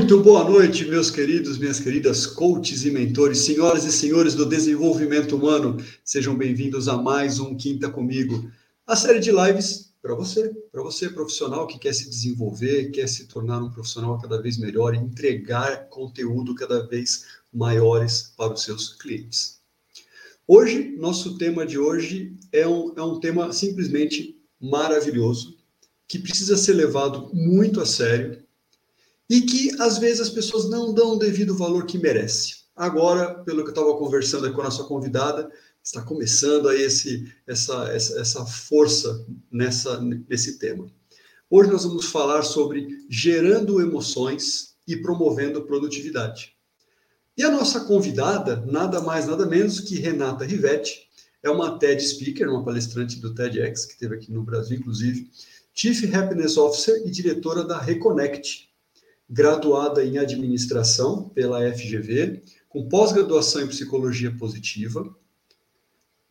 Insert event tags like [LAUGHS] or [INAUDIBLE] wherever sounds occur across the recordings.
Muito boa noite, meus queridos, minhas queridas coaches e mentores, senhoras e senhores do desenvolvimento humano. Sejam bem-vindos a mais um Quinta Comigo, a série de lives para você, para você profissional que quer se desenvolver, quer se tornar um profissional cada vez melhor e entregar conteúdo cada vez maiores para os seus clientes. Hoje, nosso tema de hoje é um, é um tema simplesmente maravilhoso, que precisa ser levado muito a sério e que às vezes as pessoas não dão o devido valor que merece. Agora, pelo que eu estava conversando com a nossa convidada, está começando aí esse, essa, essa, essa força nessa, nesse tema. Hoje nós vamos falar sobre gerando emoções e promovendo produtividade. E a nossa convidada, nada mais, nada menos que Renata Rivetti, é uma TED Speaker, uma palestrante do TEDx, que teve aqui no Brasil, inclusive, Chief Happiness Officer e diretora da Reconnect, graduada em administração pela FGV, com pós-graduação em psicologia positiva,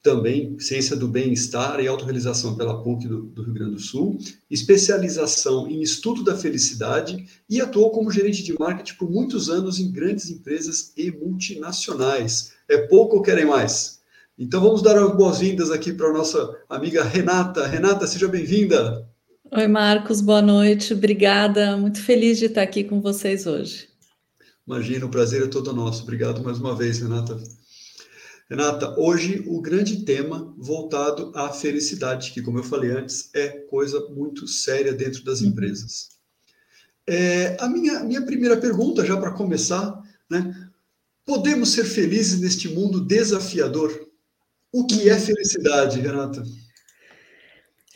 também ciência do bem-estar e autorrealização pela PUC do, do, Rio Grande do Sul, especialização em estudo da felicidade e atuou como gerente de marketing por muitos anos em grandes empresas e multinacionais. É pouco ou querem mais? Então vamos dar as boas-vindas aqui para a nossa amiga Renata. Renata, seja bem-vinda. Oi, Marcos, boa noite. Obrigada. Muito feliz de estar aqui com vocês hoje. Imagina, o prazer é todo nosso. Obrigado mais uma vez, Renata. Renata, hoje o grande tema voltado à felicidade, que, como eu falei antes, é coisa muito séria dentro das uhum. empresas. É, a minha, minha primeira pergunta, já para começar, né? Podemos ser felizes neste mundo desafiador? O que é felicidade, Renata?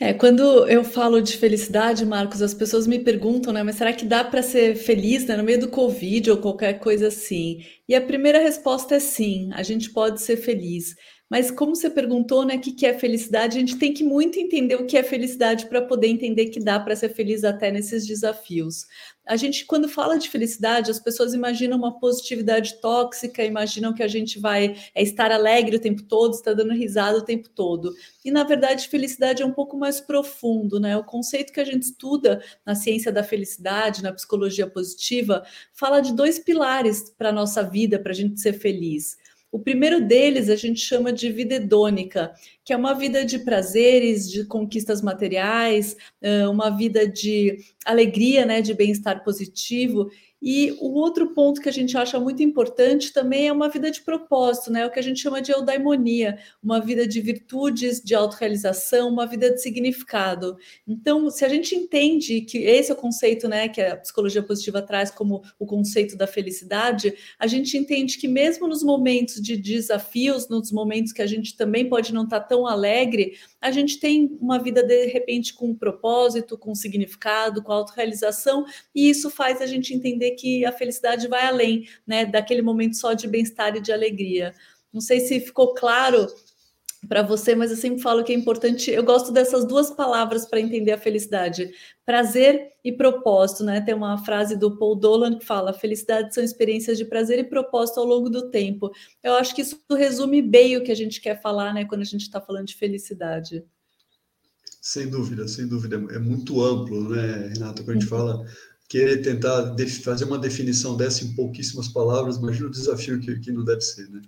É, quando eu falo de felicidade, Marcos, as pessoas me perguntam, né, mas será que dá para ser feliz, né, no meio do Covid ou qualquer coisa assim? E a primeira resposta é sim, a gente pode ser feliz. Mas como você perguntou, né, o que é felicidade, a gente tem que muito entender o que é felicidade para poder entender que dá para ser feliz até nesses desafios a gente, quando fala de felicidade, as pessoas imaginam uma positividade tóxica, imaginam que a gente vai é, estar alegre o tempo todo, estar dando risada o tempo todo. E, na verdade, felicidade é um pouco mais profundo, né? O conceito que a gente estuda na ciência da felicidade, na psicologia positiva, fala de dois pilares para a nossa vida, para a gente ser feliz. O primeiro deles a gente chama de vida hedônica, que é uma vida de prazeres, de conquistas materiais, uma vida de alegria, né, de bem-estar positivo. E o outro ponto que a gente acha muito importante também é uma vida de propósito, né? O que a gente chama de eudaimonia, uma vida de virtudes, de autorrealização, uma vida de significado. Então, se a gente entende que esse é o conceito, né, que a psicologia positiva traz como o conceito da felicidade, a gente entende que mesmo nos momentos de desafios, nos momentos que a gente também pode não estar tão alegre, a gente tem uma vida de repente com propósito, com significado, com autorrealização, e isso faz a gente entender que a felicidade vai além, né, daquele momento só de bem-estar e de alegria. Não sei se ficou claro para você, mas eu sempre falo que é importante. Eu gosto dessas duas palavras para entender a felicidade: prazer e propósito, né? Tem uma frase do Paul Dolan que fala: felicidade são experiências de prazer e propósito ao longo do tempo. Eu acho que isso resume bem o que a gente quer falar, né? Quando a gente está falando de felicidade. Sem dúvida, sem dúvida. É muito amplo, né, Renata? Quando a gente uhum. fala querer tentar fazer uma definição dessa em pouquíssimas palavras, imagina o desafio que, que não deve ser, né?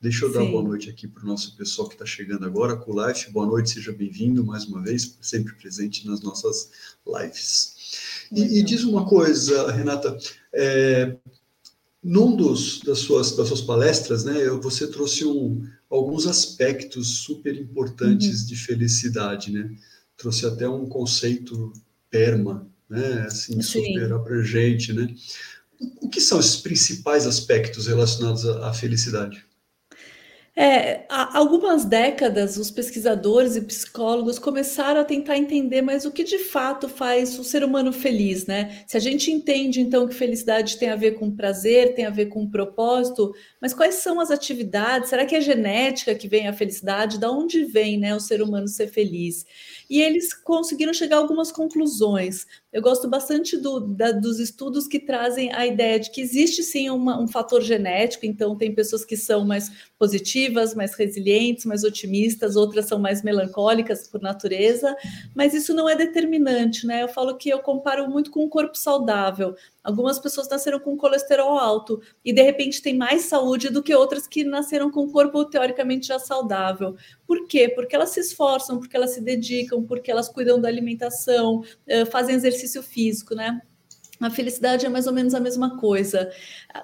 Deixa eu Sim. dar boa noite aqui para o nosso pessoal que está chegando agora com o live. Boa noite, seja bem-vindo mais uma vez, sempre presente nas nossas lives. E, e diz uma coisa, Renata, é, num dos das suas das suas palestras, né, você trouxe um, alguns aspectos super importantes uhum. de felicidade, né? Trouxe até um conceito perma, né? Assim, Sim. super abrangente, né? O que são esses principais aspectos relacionados à, à felicidade? É, há algumas décadas, os pesquisadores e psicólogos começaram a tentar entender mais o que de fato faz o ser humano feliz, né? Se a gente entende, então, que felicidade tem a ver com prazer, tem a ver com propósito, mas quais são as atividades? Será que é genética que vem a felicidade? Da onde vem, né, o ser humano ser feliz? E eles conseguiram chegar a algumas conclusões. Eu gosto bastante do, da, dos estudos que trazem a ideia de que existe sim uma, um fator genético, então tem pessoas que são mais positivas, mais resilientes, mais otimistas, outras são mais melancólicas por natureza, mas isso não é determinante, né? Eu falo que eu comparo muito com um corpo saudável. Algumas pessoas nasceram com colesterol alto e de repente têm mais saúde do que outras que nasceram com um corpo teoricamente já saudável. Por quê? Porque elas se esforçam, porque elas se dedicam, porque elas cuidam da alimentação, fazem exercício físico, né? A felicidade é mais ou menos a mesma coisa.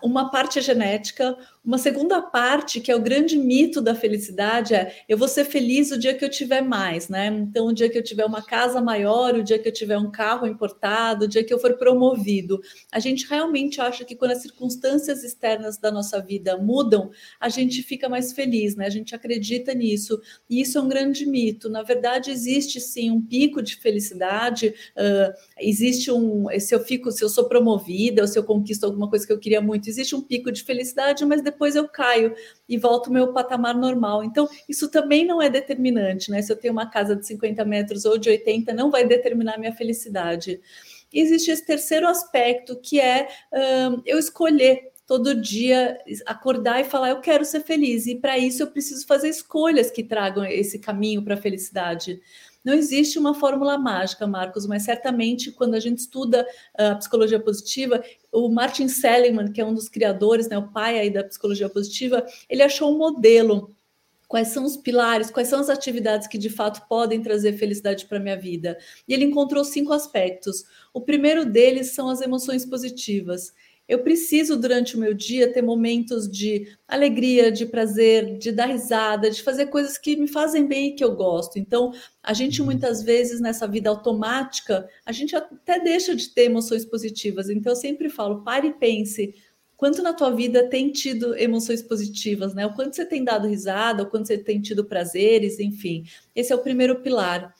Uma parte é genética, uma segunda parte, que é o grande mito da felicidade, é eu vou ser feliz o dia que eu tiver mais, né? Então, o dia que eu tiver uma casa maior, o dia que eu tiver um carro importado, o dia que eu for promovido. A gente realmente acha que quando as circunstâncias externas da nossa vida mudam, a gente fica mais feliz, né? A gente acredita nisso. E isso é um grande mito. Na verdade, existe sim um pico de felicidade, uh, existe um. Se eu fico, se eu sou promovida, ou se eu conquisto alguma coisa que eu queria muito, existe um pico de felicidade, mas depois eu caio e volto ao meu patamar normal. Então, isso também não é determinante, né? Se eu tenho uma casa de 50 metros ou de 80, não vai determinar minha felicidade. E existe esse terceiro aspecto, que é um, eu escolher todo dia acordar e falar eu quero ser feliz e para isso eu preciso fazer escolhas que tragam esse caminho para a felicidade. Não existe uma fórmula mágica, Marcos, mas certamente quando a gente estuda a psicologia positiva, o Martin Seligman, que é um dos criadores, né, o pai aí da psicologia positiva, ele achou um modelo quais são os pilares, quais são as atividades que de fato podem trazer felicidade para minha vida. E ele encontrou cinco aspectos. O primeiro deles são as emoções positivas. Eu preciso, durante o meu dia, ter momentos de alegria, de prazer, de dar risada, de fazer coisas que me fazem bem e que eu gosto. Então, a gente uhum. muitas vezes nessa vida automática, a gente até deixa de ter emoções positivas. Então, eu sempre falo, pare e pense quanto na tua vida tem tido emoções positivas, né? O quanto você tem dado risada, o quanto você tem tido prazeres, enfim. Esse é o primeiro pilar.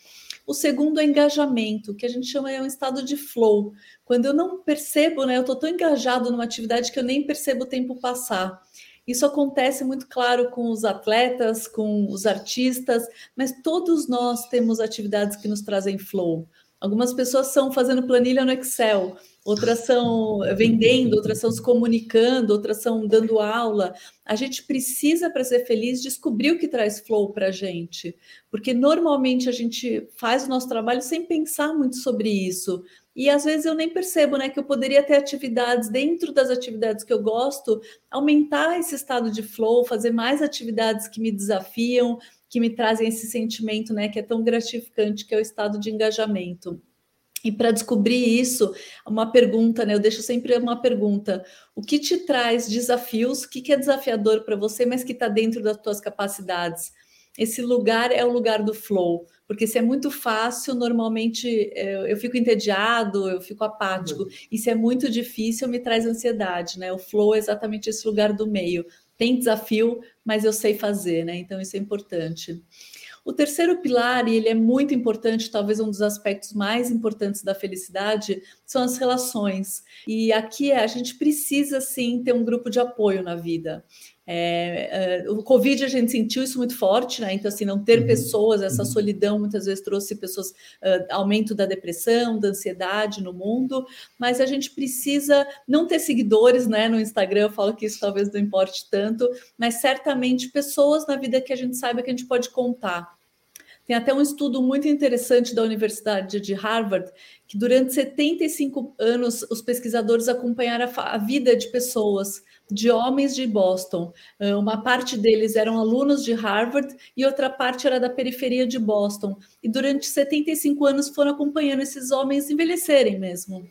O segundo é engajamento, que a gente chama é um estado de flow. Quando eu não percebo, né, eu estou tão engajado numa atividade que eu nem percebo o tempo passar. Isso acontece muito claro com os atletas, com os artistas, mas todos nós temos atividades que nos trazem flow. Algumas pessoas são fazendo planilha no Excel, outras são vendendo, outras são se comunicando, outras são dando aula. A gente precisa, para ser feliz, descobrir o que traz flow para a gente, porque normalmente a gente faz o nosso trabalho sem pensar muito sobre isso. E às vezes eu nem percebo, né, que eu poderia ter atividades dentro das atividades que eu gosto, aumentar esse estado de flow, fazer mais atividades que me desafiam, que me trazem esse sentimento, né, que é tão gratificante, que é o estado de engajamento. E para descobrir isso, uma pergunta, né? Eu deixo sempre uma pergunta: o que te traz desafios? O que é desafiador para você, mas que está dentro das tuas capacidades? Esse lugar é o lugar do flow, porque se é muito fácil, normalmente eu, fico entediado, eu fico apático. Uhum. E se é muito difícil, me traz ansiedade, né? O flow é exatamente esse lugar do meio tem desafio, mas eu sei fazer, né? Então isso é importante. O terceiro pilar, e ele é muito importante, talvez um dos aspectos mais importantes da felicidade, são as relações. E aqui a gente precisa sim ter um grupo de apoio na vida. É, é, o Covid a gente sentiu isso muito forte, né? Então, assim, não ter uhum. pessoas, essa uhum. solidão muitas vezes trouxe pessoas, uh, aumento da depressão, da ansiedade no mundo, mas a gente precisa não ter seguidores, né? No Instagram, eu falo que isso talvez não importe tanto, mas certamente pessoas na vida que a gente saiba que a gente pode contar. Tem até um estudo muito interessante da Universidade de Harvard, que durante 75 anos os pesquisadores acompanharam a, a vida de pessoas de homens de Boston. Ah, uma parte deles eram alunos de Harvard e outra parte era da periferia de Boston. E durante 75 anos foram acompanhando esses homens envelhecerem mesmo.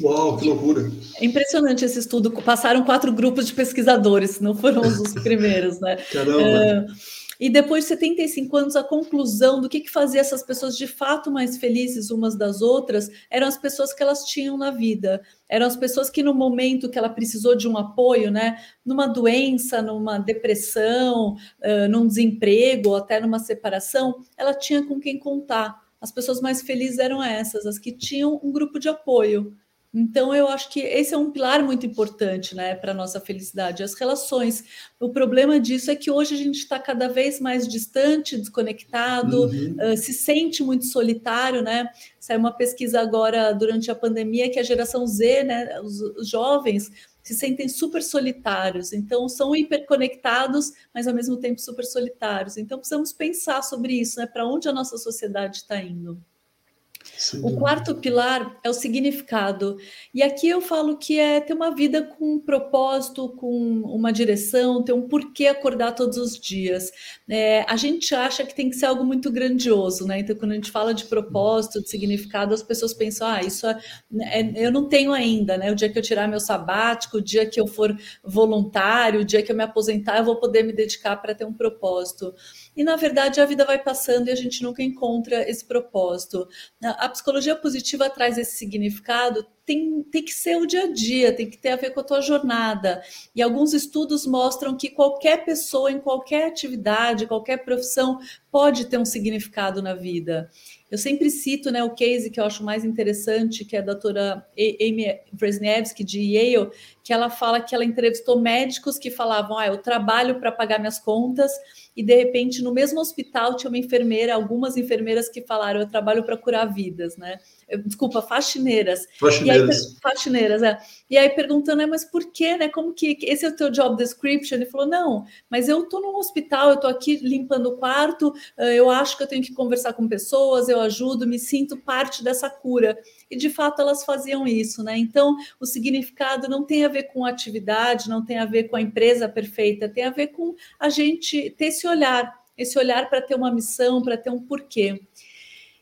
Uau, que loucura! É impressionante esse estudo. Passaram quatro grupos de pesquisadores, não foram os primeiros, né? Caramba! Uh, e depois de 75 anos, a conclusão do que, que fazia essas pessoas de fato mais felizes umas das outras eram as pessoas que elas tinham na vida. Eram as pessoas que, no momento que ela precisou de um apoio, né, numa doença, numa depressão, uh, num desemprego, ou até numa separação, ela tinha com quem contar. As pessoas mais felizes eram essas, as que tinham um grupo de apoio. Então, eu acho que esse é um pilar muito importante né, para a nossa felicidade, as relações. O problema disso é que hoje a gente está cada vez mais distante, desconectado, uhum. uh, se sente muito solitário, né? Saiu uma pesquisa agora durante a pandemia que a geração Z, né, os, os jovens, se sentem super solitários, então são hiperconectados, mas ao mesmo tempo super solitários. Então precisamos pensar sobre isso, né? Para onde a nossa sociedade está indo. Sim. O quarto pilar é o significado. E aqui eu falo que é ter uma vida com um propósito, com uma direção, ter um porquê acordar todos os dias. É, a gente acha que tem que ser algo muito grandioso, né? Então, quando a gente fala de propósito, de significado, as pessoas pensam, ah, isso é, é, eu não tenho ainda, né? O dia que eu tirar meu sabático, o dia que eu for voluntário, o dia que eu me aposentar, eu vou poder me dedicar para ter um propósito. E, na verdade, a vida vai passando e a gente nunca encontra esse propósito. A psicologia positiva traz esse significado, tem, tem que ser o dia a dia, tem que ter a ver com a tua jornada. E alguns estudos mostram que qualquer pessoa, em qualquer atividade, qualquer profissão, pode ter um significado na vida. Eu sempre cito né, o case que eu acho mais interessante, que é a doutora Amy Wrzniewski, de Yale, que ela fala que ela entrevistou médicos que falavam: ah, eu trabalho para pagar minhas contas, e de repente no mesmo hospital tinha uma enfermeira, algumas enfermeiras que falaram: eu trabalho para curar vidas, né? desculpa, faxineiras. Faxineiras. E aí, faxineiras, é. E aí perguntando, né, mas por quê, né? Como que esse é o teu job description? Ele falou: não, mas eu tô num hospital, eu tô aqui limpando o quarto, eu acho que eu tenho que conversar com pessoas, eu ajudo, me sinto parte dessa cura. E de fato elas faziam isso, né? Então o significado não tem a ver com atividade, não tem a ver com a empresa perfeita, tem a ver com a gente ter esse olhar, esse olhar para ter uma missão, para ter um porquê.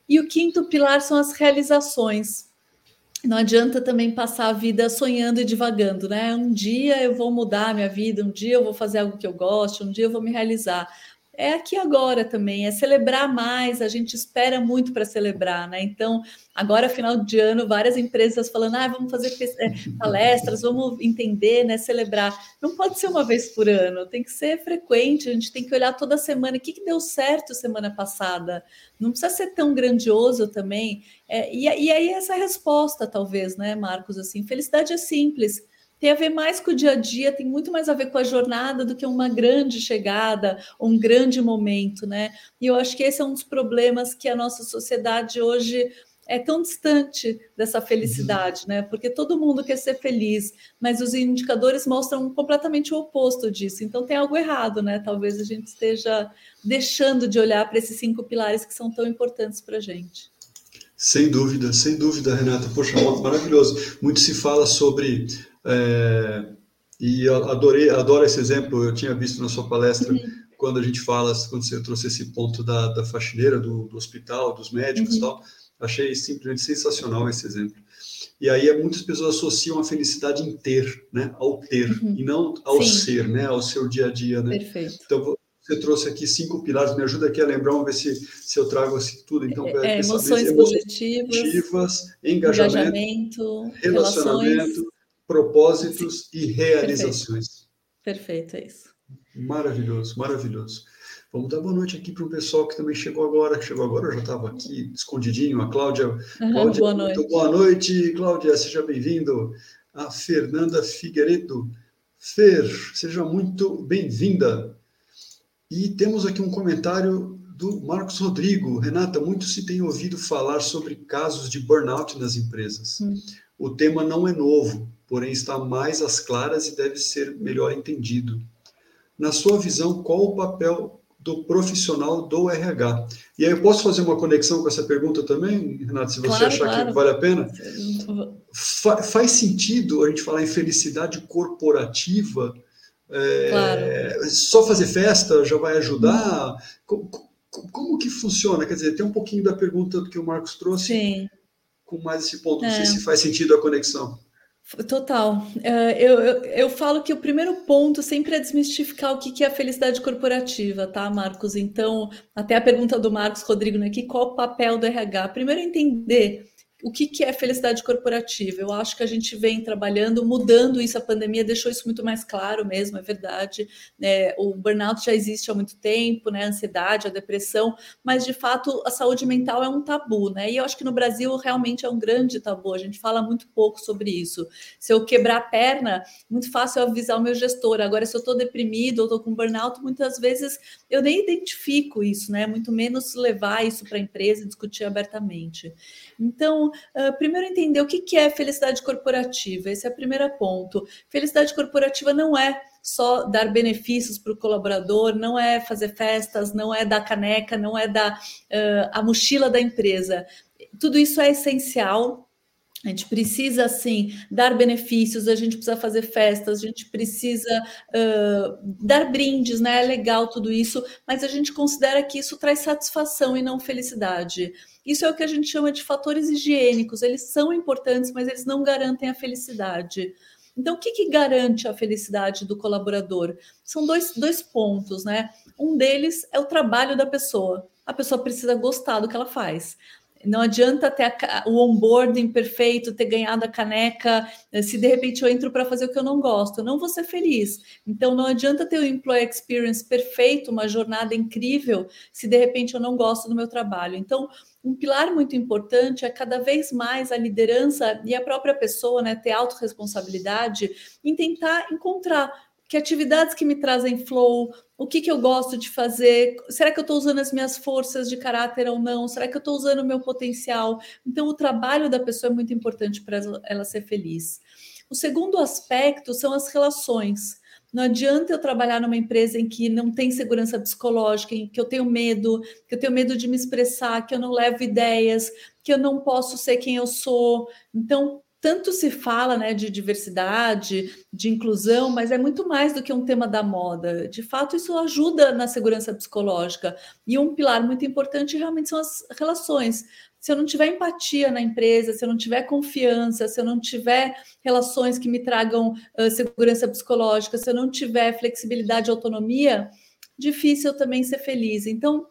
E o quinto pilar são as realizações. Não adianta também passar a vida sonhando e divagando, né? Um dia eu vou mudar a minha vida, um dia eu vou fazer algo que eu gosto, um dia eu vou me realizar é aqui agora também, é celebrar mais, a gente espera muito para celebrar, né? Então, agora, final de ano, várias empresas falando, ah, vamos fazer é, palestras, vamos entender, né? Celebrar. Não pode ser uma vez por ano, tem que ser frequente, a gente tem que olhar toda semana o que, que deu certo semana passada. Não precisa ser tão grandioso também. É, e, e aí, essa resposta, talvez, né, Marcos? Assim, felicidade é simples tem a ver mais com o dia a dia, tem muito mais a ver com a jornada do que uma grande chegada, um grande momento, né? E eu acho que esse é um dos problemas que a nossa sociedade hoje é tão distante dessa felicidade, né? Porque todo mundo quer ser feliz, mas os indicadores mostram completamente o oposto disso. Então tem algo errado, né? Talvez a gente esteja deixando de olhar para esses cinco pilares que são tão importantes para a gente. Sem dúvida, sem dúvida, Renata. Poxa, maravilhoso. Muito se fala sobre é, e adorei, adoro esse exemplo, eu tinha visto na sua palestra, uhum. quando a gente fala, quando você trouxe esse ponto da, da faxineira, do, do hospital, dos médicos e uhum. tal, achei simplesmente sensacional esse exemplo. E aí muitas pessoas associam a felicidade em ter, né, ao ter, uhum. e não ao Sim. ser, né, ao seu dia a dia, né. Perfeito. Então, você trouxe aqui cinco pilares, me ajuda aqui a lembrar, vamos ver se, se eu trago assim, tudo. Então, é, é emoções positivas, positivas engajamento, engajamento relacionamento, relações propósitos Sim. e realizações. Perfeito. Perfeito, é isso. Maravilhoso, maravilhoso. Vamos dar boa noite aqui para o pessoal que também chegou agora, que chegou agora, eu já estava aqui escondidinho, a Cláudia. Uhum, Cláudia boa noite. Muito boa noite, Cláudia, seja bem-vindo. A Fernanda Figueiredo. Fer, seja muito bem-vinda. E temos aqui um comentário do Marcos Rodrigo. Renata, muito se tem ouvido falar sobre casos de burnout nas empresas. Hum. O tema não é novo, porém está mais às claras e deve ser melhor entendido. Na sua visão, qual o papel do profissional do RH? E aí eu posso fazer uma conexão com essa pergunta também, Renato, se você claro, achar claro. que vale a pena? Fa faz sentido a gente falar em felicidade corporativa? É, claro. Só fazer festa já vai ajudar? Como, como, que funciona? Quer dizer, tem um pouquinho da pergunta que o Marcos trouxe. Sim. Com mais esse ponto, não é. sei se faz sentido a conexão. Total. É, eu, eu, eu, falo que o primeiro ponto sempre é desmistificar o que, é a felicidade corporativa, tá, Marcos? Então, até a pergunta do Marcos Rodrigo aqui, né, qual o papel do RH? Primeiro, entender o que, que é felicidade corporativa. Eu acho que a gente vem trabalhando, mudando isso, a pandemia deixou isso muito mais claro mesmo, é verdade. Né? O burnout já existe há muito tempo, né? a ansiedade, a depressão, mas de fato a saúde mental é um tabu, né? E eu acho que no Brasil realmente é um grande tabu, a gente fala muito pouco sobre isso. Se eu quebrar a perna, muito fácil eu avisar o meu gestor. Agora, se eu estou deprimido ou estou com burnout, muitas vezes eu nem identifico isso, né? Muito menos levar isso para a empresa e discutir abertamente. Então, uh, primeiro entender o que, que é felicidade corporativa. Esse é o primeiro ponto. Felicidade corporativa não é só dar benefícios para o colaborador, não é fazer festas, não é dar caneca, não é dar uh, a mochila da empresa. Tudo isso é essencial, a gente precisa, assim, dar benefícios, a gente precisa fazer festas, a gente precisa uh, dar brindes, né? É legal tudo isso, mas a gente considera que isso traz satisfação e não felicidade. Isso é o que a gente chama de fatores higiênicos. Eles são importantes, mas eles não garantem a felicidade. Então, o que, que garante a felicidade do colaborador? São dois, dois pontos, né? Um deles é o trabalho da pessoa. A pessoa precisa gostar do que ela faz. Não adianta ter a, o onboarding perfeito, ter ganhado a caneca, eh, se de repente eu entro para fazer o que eu não gosto, eu não vou ser feliz. Então não adianta ter o employee experience perfeito, uma jornada incrível, se de repente eu não gosto do meu trabalho. Então, um pilar muito importante é cada vez mais a liderança e a própria pessoa, né, ter autorresponsabilidade em tentar encontrar que atividades que me trazem flow, o que, que eu gosto de fazer, será que eu estou usando as minhas forças de caráter ou não, será que eu estou usando o meu potencial? Então, o trabalho da pessoa é muito importante para ela ser feliz. O segundo aspecto são as relações. Não adianta eu trabalhar numa empresa em que não tem segurança psicológica, em que eu tenho medo, que eu tenho medo de me expressar, que eu não levo ideias, que eu não posso ser quem eu sou. Então, tanto se fala né, de diversidade, de inclusão, mas é muito mais do que um tema da moda. De fato, isso ajuda na segurança psicológica. E um pilar muito importante realmente são as relações. Se eu não tiver empatia na empresa, se eu não tiver confiança, se eu não tiver relações que me tragam uh, segurança psicológica, se eu não tiver flexibilidade e autonomia, difícil também ser feliz. Então,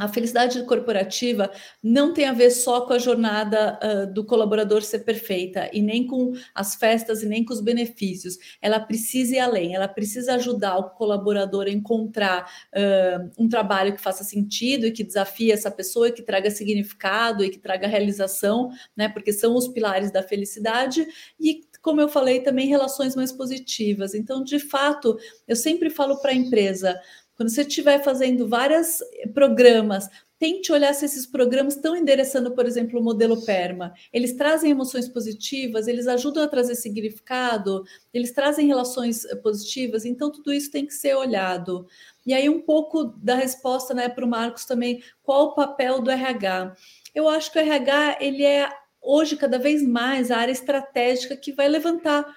a felicidade corporativa não tem a ver só com a jornada uh, do colaborador ser perfeita e nem com as festas e nem com os benefícios. Ela precisa ir além, ela precisa ajudar o colaborador a encontrar uh, um trabalho que faça sentido e que desafie essa pessoa, e que traga significado e que traga realização, né? Porque são os pilares da felicidade e como eu falei, também relações mais positivas. Então, de fato, eu sempre falo para a empresa: quando você estiver fazendo vários programas, tente olhar se esses programas estão endereçando, por exemplo, o modelo PERMA. Eles trazem emoções positivas, eles ajudam a trazer significado, eles trazem relações eh, positivas, então tudo isso tem que ser olhado. E aí, um pouco da resposta né, para o Marcos também, qual o papel do RH? Eu acho que o RH ele é hoje cada vez mais a área estratégica que vai levantar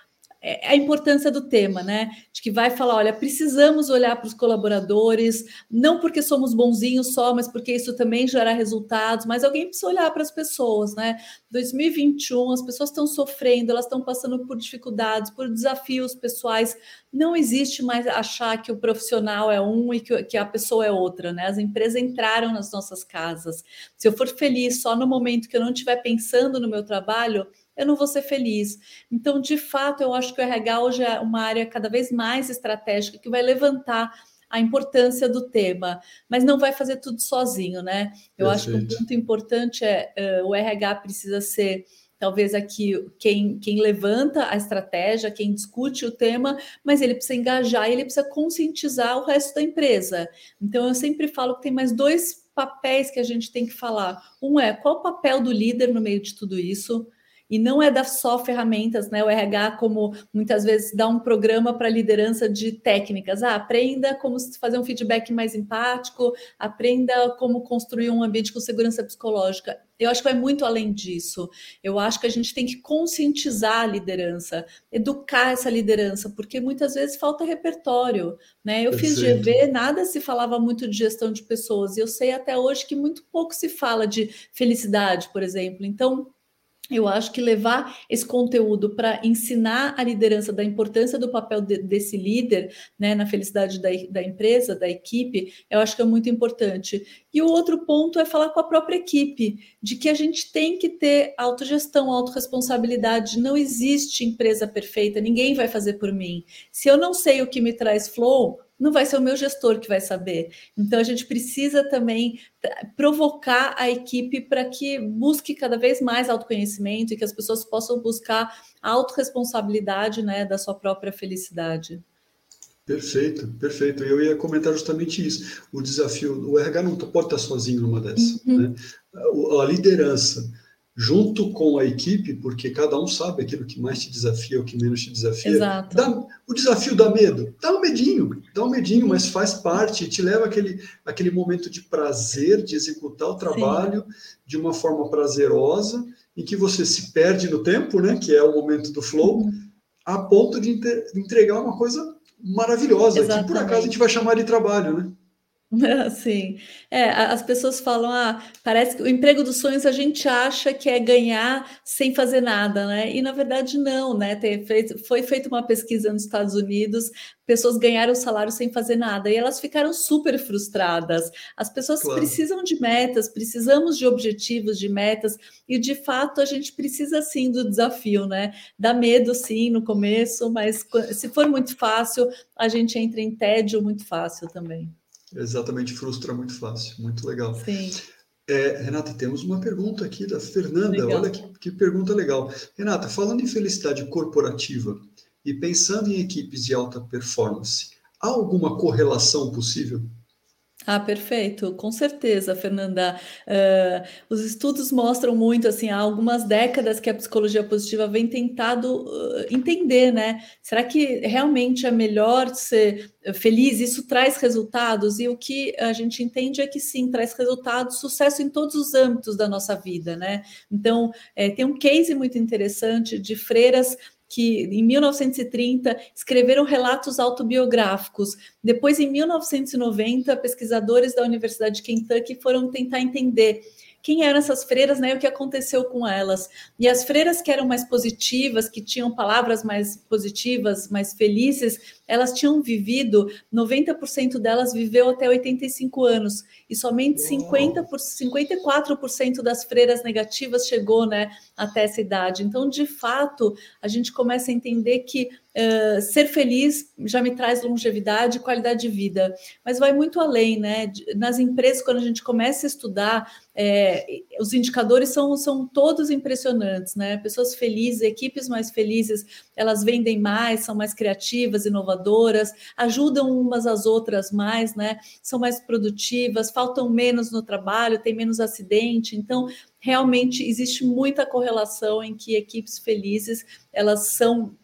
a importância do tema, né? De que vai falar, olha, precisamos olhar para os colaboradores, não porque somos bonzinhos só, mas porque isso também gera resultados, mas alguém precisa olhar para as pessoas, né? 2021, as pessoas estão sofrendo, elas estão passando por dificuldades, por desafios pessoais. Não existe mais achar que o profissional é um e que, que a pessoa é outra, né? As empresas entraram nas nossas casas. Se eu for feliz só no momento que eu não estiver pensando no meu trabalho, eu não vou ser feliz. Então, de fato, eu acho que o RH hoje é uma área cada vez mais estratégica que vai levantar a importância do tema, mas não vai fazer tudo sozinho, né? Eu Perfeito. acho que o ponto importante é uh, o RH precisa ser talvez aqui quem, quem levanta a estratégia, quem discute o tema, mas ele precisa engajar e ele precisa conscientizar o resto da empresa. Então eu sempre falo que tem mais dois papéis que a gente tem que falar. Um é qual o papel do líder no meio de tudo isso? E não é dar só ferramentas, né? O RH, como muitas vezes dá um programa para liderança de técnicas. Ah, aprenda como fazer um feedback mais empático, aprenda como construir um ambiente com segurança psicológica. Eu acho que vai muito além disso. Eu acho que a gente tem que conscientizar a liderança, educar essa liderança, porque muitas vezes falta repertório. Né? Eu fiz GV, nada se falava muito de gestão de pessoas, e eu sei até hoje que muito pouco se fala de felicidade, por exemplo. Então, eu acho que levar esse conteúdo para ensinar a liderança da importância do papel de, desse líder né, na felicidade da, da, empresa, da equipe, eu acho que é muito importante. E o outro ponto é falar com a própria equipe, de que a gente tem que ter autogestão, autorresponsabilidade. Não existe empresa perfeita, ninguém vai fazer por mim. Se eu não sei o que me traz flow, não vai ser o meu gestor que vai saber. Então a gente precisa também provocar a equipe para que busque cada vez mais autoconhecimento e que as pessoas possam buscar a autorresponsabilidade né, da sua própria felicidade. Perfeito, perfeito. Eu ia comentar justamente isso. O desafio, o RH não pode estar sozinho numa dessas. Uhum. Né? A liderança junto com a equipe, porque cada um sabe aquilo que mais te desafia, o que menos te desafia. Exato. Dá, o desafio dá medo? Dá um medinho, dá um medinho, mas faz parte, te leva aquele, aquele momento de prazer de executar o trabalho Sim. de uma forma prazerosa, em que você se perde no tempo, né, que é o momento do flow, uhum. a ponto de entregar uma coisa maravilhosa, Exatamente. que por acaso a gente vai chamar de trabalho, né? [LAUGHS] Sim. É, as pessoas falam, ah, parece que o emprego dos sonhos a gente acha que é ganhar sem fazer nada, né? E na verdade não, né? Tem, foi feita uma pesquisa nos Estados Unidos, pessoas ganharam salário sem fazer nada e elas ficaram super frustradas. As pessoas claro. precisam de metas, precisamos de objetivos, de metas, e de fato a gente precisa sim do desafio, né? Dá medo sim no começo, mas se for muito fácil, a gente entra em tédio muito fácil também. Exatamente, frustra muito fácil. Muito legal. Sim. É, Renata, temos uma pergunta aqui da Fernanda. Legal. Olha que, que pergunta legal. Renata, falando em felicidade corporativa e pensando em equipes de alta performance, há alguma correlação possível? Ah, perfeito, com certeza, Fernanda. Uh, os estudos mostram muito, assim, há algumas décadas que a psicologia positiva vem tentado uh, entender, né? Será que realmente é melhor ser feliz? Isso traz resultados? E o que a gente entende é que sim, traz resultados, sucesso em todos os âmbitos da nossa vida, né? Então, é, tem um case muito interessante de freiras que em 1930 escreveram relatos autobiográficos. Depois, em 1990, pesquisadores da Universidade de Kentucky foram tentar entender quem eram essas freiras, né, e o que aconteceu com elas. E as freiras que eram mais positivas, que tinham palavras mais positivas, mais felizes, elas tinham vivido, 90% delas viveu até 85 anos, e somente 50 por, 54% das freiras negativas chegou, né, até essa idade. Então, de fato, a gente começa a entender que Uh, ser feliz já me traz longevidade e qualidade de vida, mas vai muito além, né? Nas empresas, quando a gente começa a estudar, é, os indicadores são, são todos impressionantes, né? Pessoas felizes, equipes mais felizes, elas vendem mais, são mais criativas, inovadoras, ajudam umas às outras mais, né? São mais produtivas, faltam menos no trabalho, tem menos acidente, então realmente existe muita correlação em que equipes felizes elas são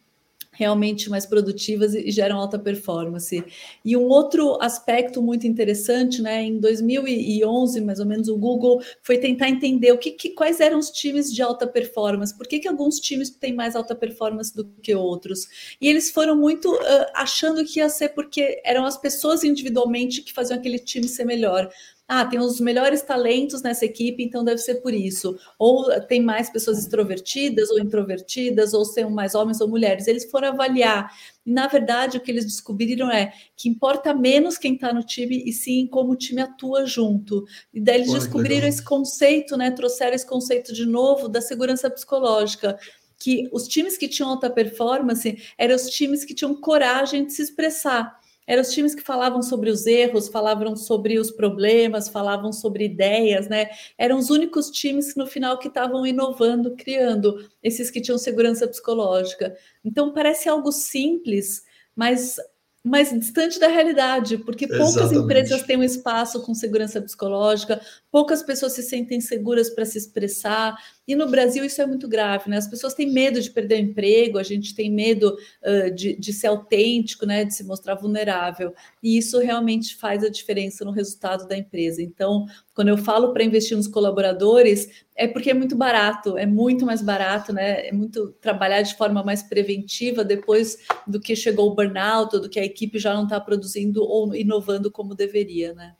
realmente mais produtivas e geram alta performance. E um outro aspecto muito interessante, né, em 2011, mais ou menos, o Google foi tentar entender o que, que quais eram os times de alta performance, por que, que alguns times têm mais alta performance do que outros. E eles foram muito uh, achando que ia ser porque eram as pessoas individualmente que faziam aquele time ser melhor ah, tem os melhores talentos nessa equipe, então deve ser por isso. Ou tem mais pessoas extrovertidas ou introvertidas, ou são mais homens ou mulheres. Eles foram avaliar. E, na verdade, o que eles descobriram é que importa menos quem está no time e sim como o time atua junto. E daí eles descobriram esse conceito, né? Trouxeram esse conceito de novo da segurança psicológica que os times que tinham alta performance eram os times que tinham coragem de se expressar eram os times que falavam sobre os erros, falavam sobre os problemas, falavam sobre ideias, né? Eram os únicos times no final que estavam inovando, criando esses que tinham segurança psicológica. Então parece algo simples, mas mais distante da realidade, porque poucas Exatamente. empresas têm um espaço com segurança psicológica, poucas pessoas se sentem seguras para se expressar, e no Brasil isso é muito grave, né? As pessoas têm medo de perder o emprego, a gente tem medo uh, de, de ser autêntico, né? De se mostrar vulnerável, e isso realmente faz a diferença no resultado da empresa. Então, quando eu falo para investir nos colaboradores, é porque é muito barato, é muito mais barato, né? É muito trabalhar de forma mais preventiva depois do que chegou o burnout, ou do que a equipe já não está produzindo ou inovando como deveria, né?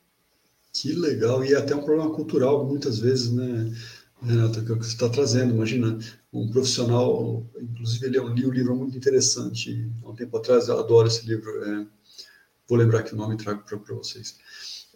Que legal, e é até um problema cultural muitas vezes, né? Renato, que é você está trazendo, imagina, um profissional, inclusive ele é um, um livro muito interessante, há um tempo atrás, eu adoro esse livro, é, vou lembrar que o nome trago para vocês.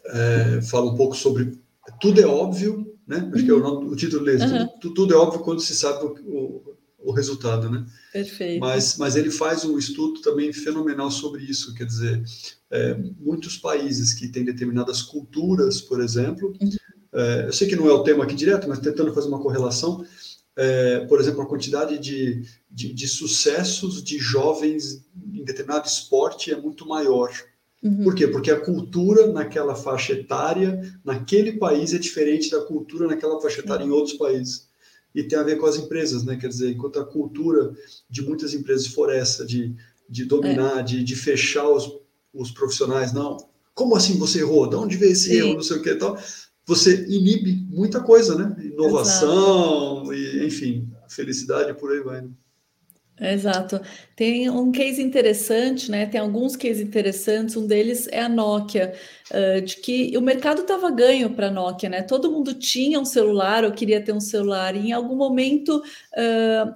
É, fala um pouco sobre tudo é óbvio, né? Acho que é o, nome, o título dele, uhum. tudo, tudo, é óbvio quando se sabe o, o, o, resultado, né? Perfeito. Mas, mas ele faz um estudo também fenomenal sobre isso, quer dizer, é, muitos países que têm determinadas culturas, por exemplo, uhum. é, eu sei que não é o tema aqui direto, mas tentando fazer uma correlação, é, por exemplo, a quantidade de, de, de, sucessos de jovens em determinado esporte é muito maior. Uhum. Por quê? Porque a cultura naquela faixa etária, naquele país, é diferente da cultura naquela faixa etária em outros países. E tem a ver com as empresas, né? Quer dizer, enquanto a cultura de muitas empresas for essa, de, de dominar, é. de, de fechar os, os profissionais, não. Como assim você errou? De onde veio esse Sim. erro? Não sei o que e tal você inibe muita coisa, né? Inovação, e, enfim, felicidade por aí vai. Né? Exato. Tem um case interessante, né? Tem alguns cases interessantes. Um deles é a Nokia, de que o mercado estava ganho para a Nokia, né? Todo mundo tinha um celular ou queria ter um celular. E em algum momento,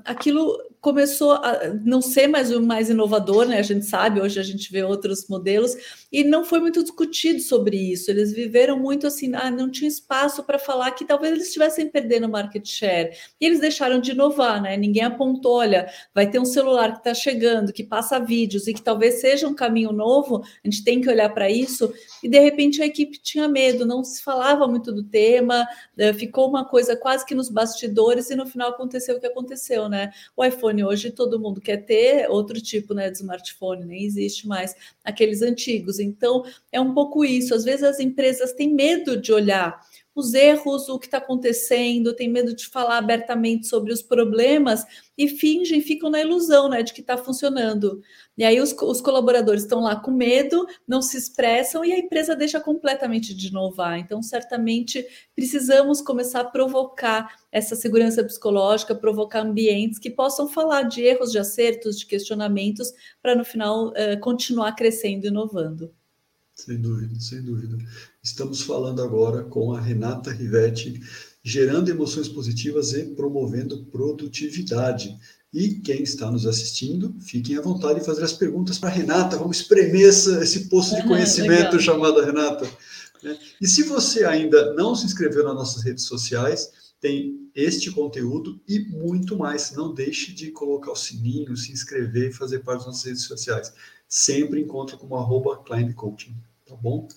aquilo começou a não ser mais o mais inovador, né? A gente sabe, hoje a gente vê outros modelos, e não foi muito discutido sobre isso. Eles viveram muito assim, ah, não tinha espaço para falar que talvez eles estivessem perdendo market share. E eles deixaram de inovar, né? Ninguém apontou, olha, vai ter um celular que está chegando, que passa vídeos e que talvez seja um caminho novo, a gente tem que olhar para isso. E de repente a equipe tinha medo, não se falava muito do tema, eh, ficou uma coisa quase que nos bastidores, e no final aconteceu o que aconteceu, né? O iPhone hoje todo mundo quer ter outro tipo né, de smartphone, nem existe mais aqueles antigos. Então, é um pouco isso. Às vezes as empresas têm medo de olhar os erros, o que está acontecendo, tem medo de falar abertamente sobre os problemas e fingem, ficam na ilusão né, de que está funcionando. E aí os, os colaboradores estão lá com medo, não se expressam e a empresa deixa completamente de inovar. Então, certamente, precisamos começar a provocar essa segurança psicológica, provocar ambientes que possam falar de erros, de acertos, de questionamentos, para no final uh, continuar crescendo e inovando. Sem dúvida, sem dúvida. Estamos falando agora com a Renata Rivetti, gerando emoções positivas e promovendo produtividade. E quem está nos assistindo, fiquem à vontade de fazer as perguntas para a Renata. Vamos espremer esse poço de [LAUGHS] conhecimento chamado Renata. Né? E se você ainda não se inscreveu nas nossas redes sociais, tem este conteúdo e muito mais. Não deixe de colocar o sininho, se inscrever e fazer parte das nossas redes sociais. Sempre encontra como arroba Coaching tá bom?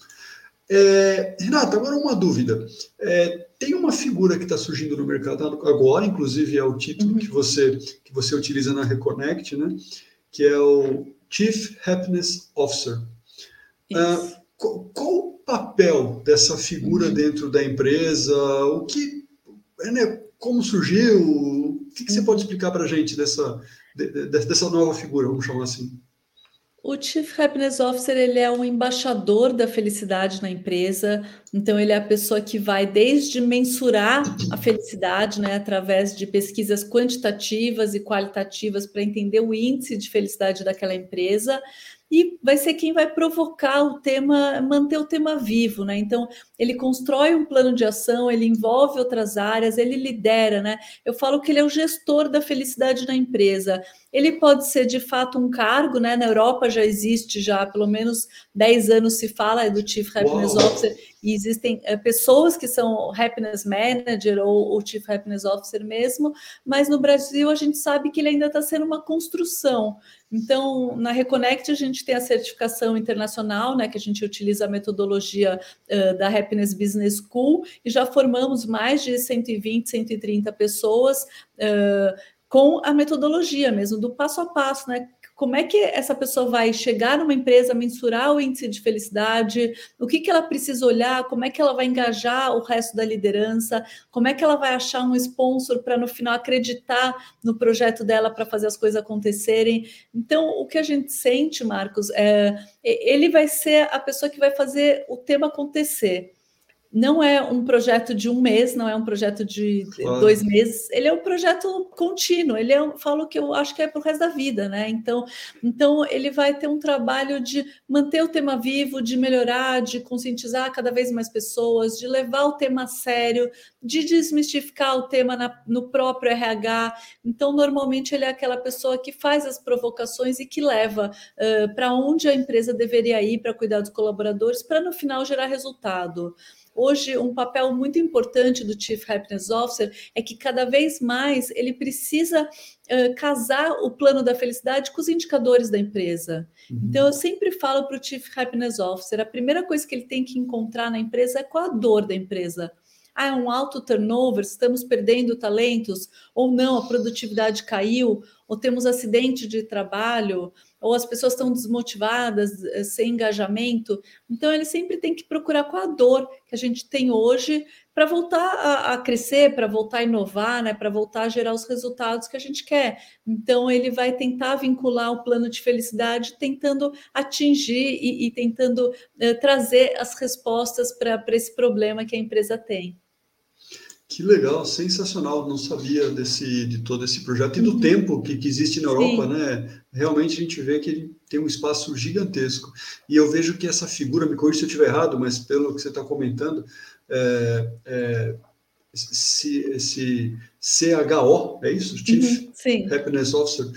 É, Renata, agora uma dúvida. É, tem uma figura que está surgindo no mercado agora, inclusive é o título uhum. que, você, que você utiliza na Reconnect, né? Que é o Chief Happiness Officer. Qual, qual, o papel dessa figura uhum. dentro da empresa? O que, né, como surgiu? O que, que você uhum. pode explicar para a gente dessa, de, de, dessa nova figura, vamos chamar assim? O Chief Happiness Officer ele é um embaixador da felicidade na empresa, então ele é a pessoa que vai desde mensurar a felicidade, né, através de pesquisas quantitativas e qualitativas para entender o índice de felicidade daquela empresa, e vai ser quem vai provocar o tema, manter o tema vivo, né? Então, ele constrói um plano de ação, ele envolve outras áreas, ele lidera, né? Eu falo que ele é o gestor da felicidade na empresa. Ele pode ser de fato um cargo, né? Na Europa já existe já pelo menos 10 anos se fala do Chief Happiness Uou. Officer e existem é, pessoas que são Happiness Manager ou, ou Chief Happiness Officer mesmo, mas no Brasil a gente sabe que ele ainda está sendo uma construção. Então, na Reconnect a gente tem a certificação internacional, né, que a gente utiliza a metodologia uh, da Happiness Business School e já formamos mais de 120, 130 pessoas uh, com a metodologia mesmo, do passo a passo, né? Como é que essa pessoa vai chegar numa empresa, mensurar o índice de felicidade, o que, que ela precisa olhar, como é que ela vai engajar o resto da liderança, como é que ela vai achar um sponsor para no final acreditar no projeto dela para fazer as coisas acontecerem. Então, o que a gente sente, Marcos, é ele vai ser a pessoa que vai fazer o tema acontecer não é um projeto de um mês, não é um projeto de claro. dois meses, ele é um projeto contínuo, ele é, um, falo que eu acho que é para o resto da vida, né? Então, então ele vai ter um trabalho de manter o tema vivo, de melhorar, de conscientizar cada vez mais pessoas, de levar o tema a sério, de desmistificar o tema na, no próprio RH. Então, normalmente ele é aquela pessoa que faz as provocações e que leva uh, para onde a empresa deveria ir para cuidar dos colaboradores, para no final gerar resultado. Hoje, um papel muito importante do Chief Happiness Officer é que cada vez mais ele precisa uh, casar o plano da felicidade com os indicadores da empresa. Uhum. Então, eu sempre falo para o Chief Happiness Officer: a primeira coisa que ele tem que encontrar na empresa é qual a dor da empresa. Ah, é um alto turnover, estamos perdendo talentos, ou não, a produtividade caiu, ou temos acidente de trabalho, ou as pessoas estão desmotivadas, eh, sem engajamento. Então, ele sempre tem que procurar qual a dor que a gente tem hoje para voltar a, a crescer, para voltar a inovar, né, para voltar a gerar os resultados que a gente quer. Então, ele vai tentar vincular o plano de felicidade, tentando atingir e, e tentando uh, trazer as respostas para esse problema que a empresa tem. Que legal, sensacional. Não sabia desse, de todo esse projeto e do uhum. tempo que, que, existe na Europa, Sim. né? Realmente a gente vê que ele tem um espaço gigantesco. E eu vejo que essa figura, me corrija se eu estiver errado, mas pelo que você está comentando, é, é, esse, esse CHO, é isso? Chief uhum. Happiness Officer,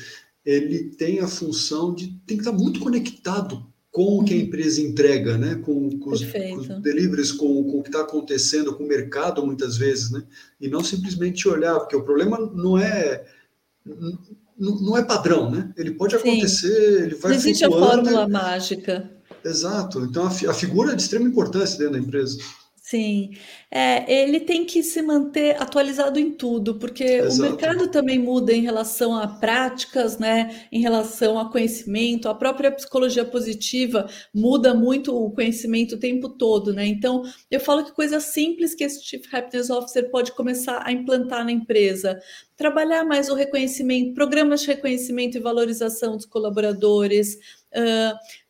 ele tem a função de tem que estar muito conectado com o que a uhum. empresa entrega, né? com, com, os, com os, deliveries, com, com o que está acontecendo, com o mercado, muitas vezes, né? e não simplesmente olhar, porque o problema não é não, é padrão, né? Ele pode Sim. acontecer, ele vai Não existe a fórmula mágica. Exato. Então, a, a figura é de extrema importância dentro da empresa. Sim, é, ele tem que se manter atualizado em tudo, porque Exato. o mercado também muda em relação a práticas, né? Em relação a conhecimento, a própria psicologia positiva muda muito o conhecimento o tempo todo, né? Então, eu falo que coisas simples que esse Chief Happiness Officer pode começar a implantar na empresa. Trabalhar mais o reconhecimento, programas de reconhecimento e valorização dos colaboradores,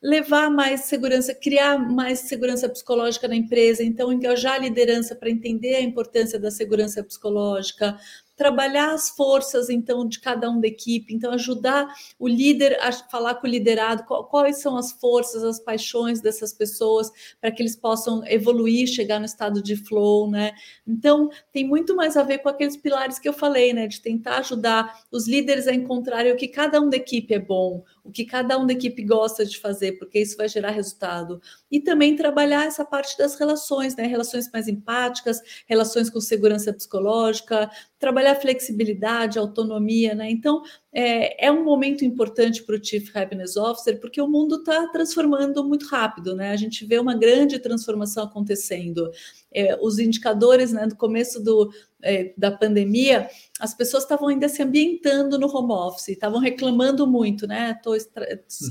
levar mais segurança, criar mais segurança psicológica na empresa, então engajar a liderança para entender a importância da segurança psicológica, trabalhar as forças então de cada um da equipe, então ajudar o líder a falar com o liderado quais são as forças, as paixões dessas pessoas para que eles possam evoluir, chegar no estado de flow, né? Então tem muito mais a ver com aqueles pilares que eu falei, né? De tentar ajudar os líderes a encontrarem o que cada um da equipe é bom, o que cada um da equipe gosta de fazer, porque isso vai gerar resultado. E também trabalhar essa parte das relações, né? Relações mais empáticas, relações com segurança psicológica, trabalhar flexibilidade, autonomia, né? Então, é, é um momento importante para o Chief Happiness Officer, porque o mundo está transformando muito rápido, né? A gente vê uma grande transformação acontecendo. É, os indicadores, né, do começo do, é, da pandemia, as pessoas estavam ainda se ambientando no home office, estavam reclamando muito, né? Tô uhum.